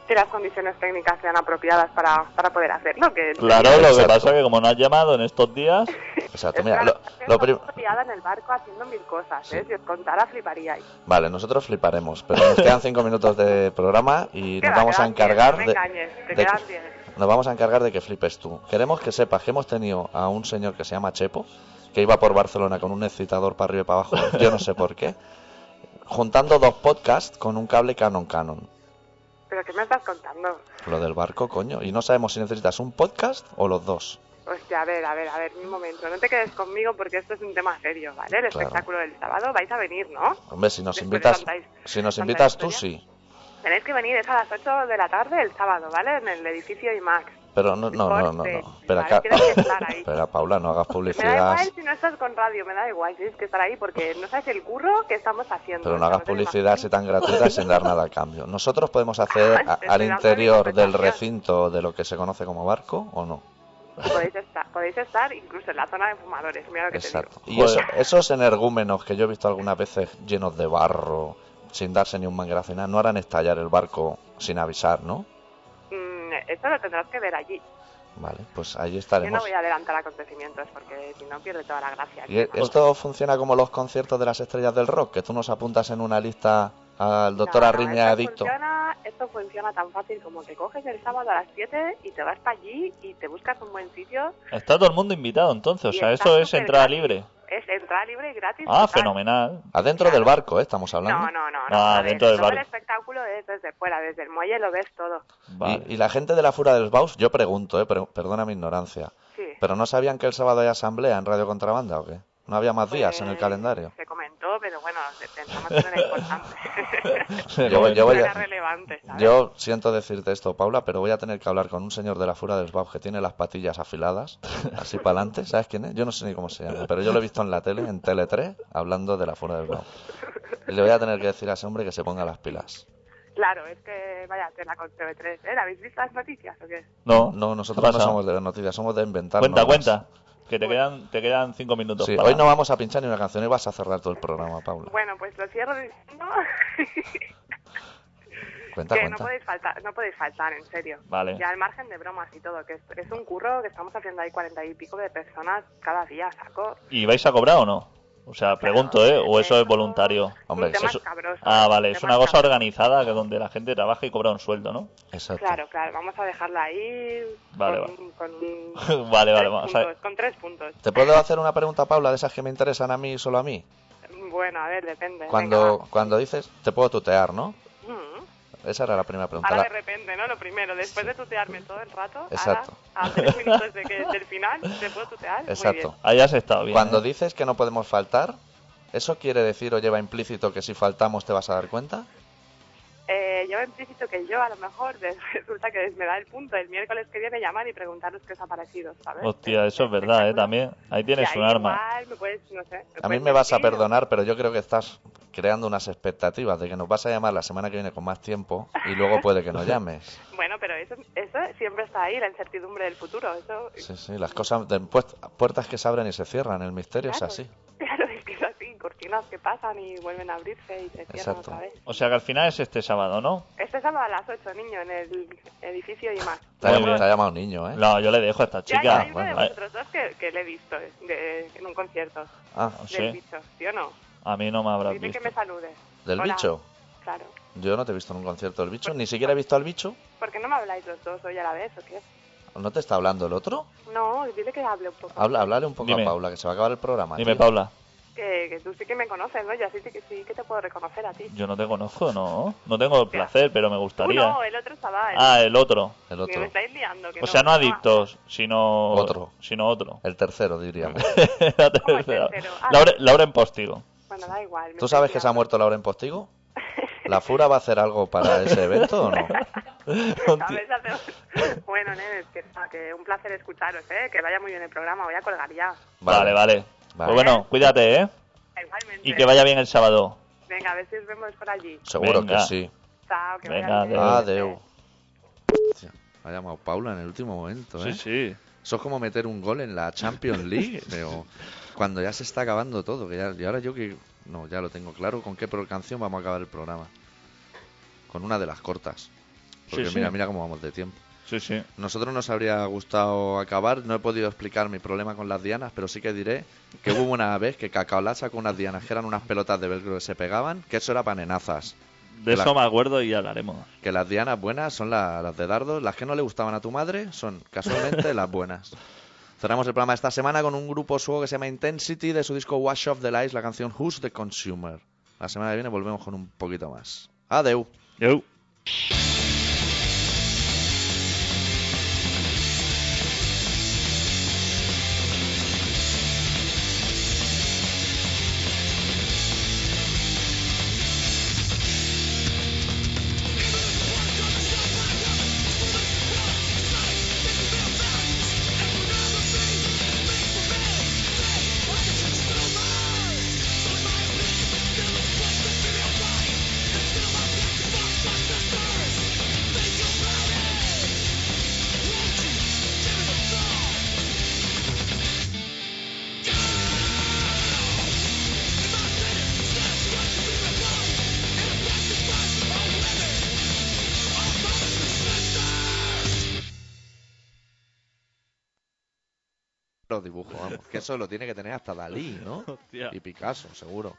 [SPEAKER 5] que las condiciones técnicas sean apropiadas para, para poder hacerlo? Que
[SPEAKER 3] Claro, lo que pasa es que como no has llamado en estos días,
[SPEAKER 2] Exacto, mira, lo, lo
[SPEAKER 5] estoy
[SPEAKER 2] prim-
[SPEAKER 5] liada en el barco haciendo mil cosas, ¿eh?
[SPEAKER 2] Sí.
[SPEAKER 5] Si os contara fliparíais.
[SPEAKER 2] Vale, nosotros fliparemos, pero nos quedan cinco minutos de programa y nos
[SPEAKER 5] va,
[SPEAKER 2] vamos a
[SPEAKER 5] diez,
[SPEAKER 2] encargar
[SPEAKER 5] no me
[SPEAKER 2] de,
[SPEAKER 5] engañes, te
[SPEAKER 2] de
[SPEAKER 5] quedan
[SPEAKER 2] que-
[SPEAKER 5] diez.
[SPEAKER 2] nos vamos a encargar de que flipes tú. Queremos que sepas que hemos tenido a un señor que se llama Chepo, que iba por Barcelona con un excitador para arriba y para abajo, yo no sé por qué, juntando dos podcasts con un cable Canon Canon.
[SPEAKER 5] ¿Pero qué me estás contando?
[SPEAKER 2] Lo del barco, coño. Y no sabemos si necesitas un podcast o los dos.
[SPEAKER 5] Hostia, a ver, a ver, a ver, un momento. No te quedes conmigo porque esto es un tema serio, ¿vale? El
[SPEAKER 2] Claro.
[SPEAKER 5] espectáculo del sábado vais a venir, ¿no?
[SPEAKER 2] Hombre, si nos
[SPEAKER 5] Después de
[SPEAKER 2] invitas, si nos invitas tú, sí.
[SPEAKER 5] Tenéis que venir, es a las 8 de la tarde el sábado, ¿vale? En el edificio IMAX.
[SPEAKER 2] Pero no, no, no, no, no. Espera,
[SPEAKER 5] Vale, que
[SPEAKER 2] Paula, no hagas
[SPEAKER 5] Me da
[SPEAKER 2] publicidad.
[SPEAKER 5] igual si no estás con radio, me da igual, tienes que estar ahí porque no sabes el curro que estamos haciendo.
[SPEAKER 2] Pero no hagas publicidad así tan gratuita sin dar nada a cambio. ¿Nosotros podemos hacer a- al interior del recinto de lo que se conoce como barco o no?
[SPEAKER 5] Podéis estar, podéis estar incluso en la zona de fumadores, mira lo que
[SPEAKER 2] Exacto.
[SPEAKER 5] te
[SPEAKER 2] Y eso- esos energúmenos que yo he visto algunas veces llenos de barro, sin darse ni un mangrazo ni nada, no harán estallar el barco sin avisar, ¿no?
[SPEAKER 5] Esto lo tendrás que ver allí.
[SPEAKER 2] Vale, pues allí
[SPEAKER 5] Yo no
[SPEAKER 2] estaremos.
[SPEAKER 5] voy a adelantar acontecimientos porque si no pierde toda la gracia.
[SPEAKER 2] ¿Y e- esto funciona como los conciertos de las estrellas del rock? Que tú nos apuntas en una lista al doctor
[SPEAKER 5] No, esto
[SPEAKER 2] Adicto.
[SPEAKER 5] Funciona, esto funciona tan fácil como te coges el sábado a las 7 y te vas para allí y te buscas un buen sitio.
[SPEAKER 3] está todo el mundo invitado entonces. O sea, eso es entrada libre.
[SPEAKER 5] Es entrada libre y gratis.
[SPEAKER 3] Ah,
[SPEAKER 5] total.
[SPEAKER 3] fenomenal.
[SPEAKER 2] Adentro del barco, ¿eh? Estamos hablando.
[SPEAKER 5] No, no, no.
[SPEAKER 3] Ah, dentro del barco.
[SPEAKER 5] el espectáculo es desde fuera, desde el muelle lo ves todo.
[SPEAKER 3] Vale.
[SPEAKER 2] Y, y la gente de la Fura del Baus, yo pregunto, ¿eh? Pero- perdona mi ignorancia.
[SPEAKER 5] Sí.
[SPEAKER 2] ¿Pero no sabían que el sábado hay asamblea en Radio Contrabanda o qué? ¿No había más días en el
[SPEAKER 5] Pues,
[SPEAKER 2] calendario?
[SPEAKER 5] Se comentó, pero bueno, pensamos que no era importante.
[SPEAKER 2] Yo, yo voy
[SPEAKER 5] no era
[SPEAKER 2] a,
[SPEAKER 5] relevante, ¿sabes?
[SPEAKER 2] yo siento decirte esto, Paula, pero voy a tener que hablar con un señor de la Fura del Bab que tiene las patillas afiladas, así para adelante. ¿Sabes quién es? Yo no sé ni cómo se llama, pero yo lo he visto en la tele, en Tele 3, hablando de la Fura del Bab. Y le voy a tener que decir a ese hombre que se ponga las pilas.
[SPEAKER 5] Claro, es que, vaya, tela con TV3. ¿eh? ¿Habéis visto las noticias o qué?
[SPEAKER 3] No,
[SPEAKER 2] No, nosotros
[SPEAKER 3] ¿Qué
[SPEAKER 2] no somos de las noticias, somos de inventar.
[SPEAKER 3] Cuenta, cuenta. Que te quedan, te quedan cinco minutos.
[SPEAKER 2] Sí,
[SPEAKER 3] para-
[SPEAKER 2] hoy no vamos a pinchar ni una canción y vas a cerrar todo el programa, Paula.
[SPEAKER 5] Bueno, pues lo cierro diciendo
[SPEAKER 2] Cuenta,
[SPEAKER 5] que no podéis faltar, no podéis faltar, en serio.
[SPEAKER 3] Vale.
[SPEAKER 5] Ya al margen de bromas y todo, que es, es un curro que estamos haciendo ahí cuarenta y pico de personas cada día, saco.
[SPEAKER 3] ¿Y vais a cobrar o no? O sea, pregunto, ¿eh? ¿O eso es voluntario?
[SPEAKER 2] Hombre, eso-
[SPEAKER 5] escabroso,
[SPEAKER 3] Ah, vale, es una cosa organizada que donde la gente trabaja y cobra un sueldo, ¿no?
[SPEAKER 2] Exacto.
[SPEAKER 5] Claro, claro, vamos a dejarla ahí
[SPEAKER 3] Vale,
[SPEAKER 5] con,
[SPEAKER 3] vale.
[SPEAKER 5] con un-
[SPEAKER 3] Vale, vamos a ver.
[SPEAKER 5] con tres puntos.
[SPEAKER 2] ¿Te puedo hacer una pregunta, Paula, de esas que me interesan a mí y solo a mí?
[SPEAKER 5] Bueno, a ver, depende.
[SPEAKER 2] Cuando,
[SPEAKER 5] venga,
[SPEAKER 2] cuando dices, te puedo tutear, ¿no? Esa era la primera pregunta.
[SPEAKER 5] Ahora
[SPEAKER 2] La-
[SPEAKER 5] de repente, ¿no? Lo primero, después de tutearme todo el rato,
[SPEAKER 2] Exacto.
[SPEAKER 5] ahora, a tres minutos de que, del final, ¿te puedo tutear? Muy
[SPEAKER 2] Exacto.
[SPEAKER 5] bien.
[SPEAKER 3] Ahí has estado bien.
[SPEAKER 2] Cuando
[SPEAKER 3] ¿eh?
[SPEAKER 2] dices que no podemos faltar, ¿eso quiere decir o lleva implícito que si faltamos te vas a dar cuenta?
[SPEAKER 5] Eh, yo implícito que yo, a lo mejor, resulta que me da el punto el miércoles que viene llamar y preguntaros qué os ha parecido, ¿sabes?
[SPEAKER 3] Hostia, eso es verdad, ¿eh? También. Ahí tienes un arma.
[SPEAKER 5] igual me puedes, no sé,
[SPEAKER 2] A mí me vas a perdonar, pero yo creo que estás creando unas expectativas de que nos vas a llamar la semana que viene con más tiempo y luego puede que no llames.
[SPEAKER 5] Bueno, pero eso, eso siempre está ahí, la incertidumbre del futuro. Eso,
[SPEAKER 2] Sí, sí, las cosas, de puertas que se abren y se cierran, el misterio es
[SPEAKER 5] Claro.
[SPEAKER 2] así.
[SPEAKER 5] Es que pasan y vuelven a abrirse y se cierran
[SPEAKER 2] Exacto.
[SPEAKER 5] otra vez.
[SPEAKER 3] O sea que al final es este sábado, ¿no?
[SPEAKER 5] Este sábado a las 8, niño, en el edificio y más.
[SPEAKER 2] Te ha, llamado-
[SPEAKER 3] bien.
[SPEAKER 2] te ha llamado niño, ¿eh?
[SPEAKER 3] No, yo le dejo a esta chica.
[SPEAKER 5] ya hay uno
[SPEAKER 2] bueno,
[SPEAKER 5] de vosotros dos que, que le he visto eh, de- en un concierto
[SPEAKER 2] Ah,
[SPEAKER 3] Sí.
[SPEAKER 5] del bicho, ¿sí o no?
[SPEAKER 3] A mí no me habrás
[SPEAKER 5] Dice
[SPEAKER 3] visto.
[SPEAKER 5] que me salude.
[SPEAKER 2] ¿del
[SPEAKER 5] Hola.
[SPEAKER 2] bicho?
[SPEAKER 5] Claro.
[SPEAKER 2] Yo no te he visto en un concierto del bicho, ni siquiera he visto al bicho.
[SPEAKER 5] ¿Por qué no me habláis los dos hoy a la vez o qué?
[SPEAKER 2] ¿No te está hablando el otro?
[SPEAKER 5] No, dile que hable un poco.
[SPEAKER 2] Habla, háblale un poco
[SPEAKER 3] Dime.
[SPEAKER 2] a Paula, que se va a acabar el programa.
[SPEAKER 3] Dime,
[SPEAKER 2] tío.
[SPEAKER 3] Paula.
[SPEAKER 5] Que, que tú sí que me conoces, ¿no? Yo sí que, sí que te puedo reconocer a ti.
[SPEAKER 3] Yo no te conozco, ¿no? No tengo el placer, pero me
[SPEAKER 5] Tú
[SPEAKER 3] gustaría.
[SPEAKER 5] no, el otro chaval.
[SPEAKER 3] Ah, el otro.
[SPEAKER 2] El
[SPEAKER 5] Que
[SPEAKER 2] otro.
[SPEAKER 5] me estáis liando. Que
[SPEAKER 3] O sea, no adictos, sino
[SPEAKER 2] Otro.
[SPEAKER 3] Sino otro.
[SPEAKER 2] El tercero, diríamos.
[SPEAKER 3] La
[SPEAKER 5] ¿Cómo el
[SPEAKER 3] tercera.
[SPEAKER 5] tercero? Ah,
[SPEAKER 3] Laura, Laura en postigo.
[SPEAKER 5] Bueno, da igual.
[SPEAKER 2] ¿Tú sabes que se ha muerto Laura en Postigo? ¿La Fura va a hacer algo para ese evento o no?
[SPEAKER 5] Bueno, que, que un placer escucharos, ¿eh? Que vaya muy bien el programa. Voy a colgar ya.
[SPEAKER 3] Vale, vale.
[SPEAKER 2] Vale.
[SPEAKER 3] Pues bueno, cuídate, ¿eh?
[SPEAKER 5] Igualmente.
[SPEAKER 3] Y que vaya bien el sábado.
[SPEAKER 5] Venga, a ver si os vemos por allí.
[SPEAKER 2] Seguro
[SPEAKER 3] Venga.
[SPEAKER 2] que sí.
[SPEAKER 5] Chao, que
[SPEAKER 3] Venga,
[SPEAKER 5] vaya bien.
[SPEAKER 2] Adeu. Hostia, Me ha llamado Paula en el último momento, ¿eh?
[SPEAKER 3] Sí, sí.
[SPEAKER 2] Eso es como meter un gol en la Champions League, pero cuando ya se está acabando todo. Que ya, y ahora yo que... No, ya lo tengo claro con qué pro- canción vamos a acabar el programa. Con una de las cortas. Porque
[SPEAKER 3] Sí, sí.
[SPEAKER 2] mira, mira cómo vamos de tiempo.
[SPEAKER 3] Sí, sí.
[SPEAKER 2] Nosotros nos habría gustado acabar, no he podido explicar mi problema con las dianas, pero sí que diré que hubo una vez que Cacaolá sacó unas dianas que eran unas pelotas de velcro que se pegaban, que eso era para nenazas.
[SPEAKER 3] De
[SPEAKER 2] la-
[SPEAKER 3] eso me acuerdo y hablaremos.
[SPEAKER 2] Que las dianas buenas son la- las de dardos, las que no le gustaban a tu madre son casualmente las buenas. Cerramos el programa esta semana con un grupo sueco que se llama Intensity de su disco Wash Off the Lies, la canción Who's the Consumer. La semana que viene volvemos con un poquito más. Adeu.
[SPEAKER 3] Yo.
[SPEAKER 2] Eso lo tiene que tener hasta Dalí, ¿no?
[SPEAKER 3] Hostia.
[SPEAKER 2] Y Picasso, seguro.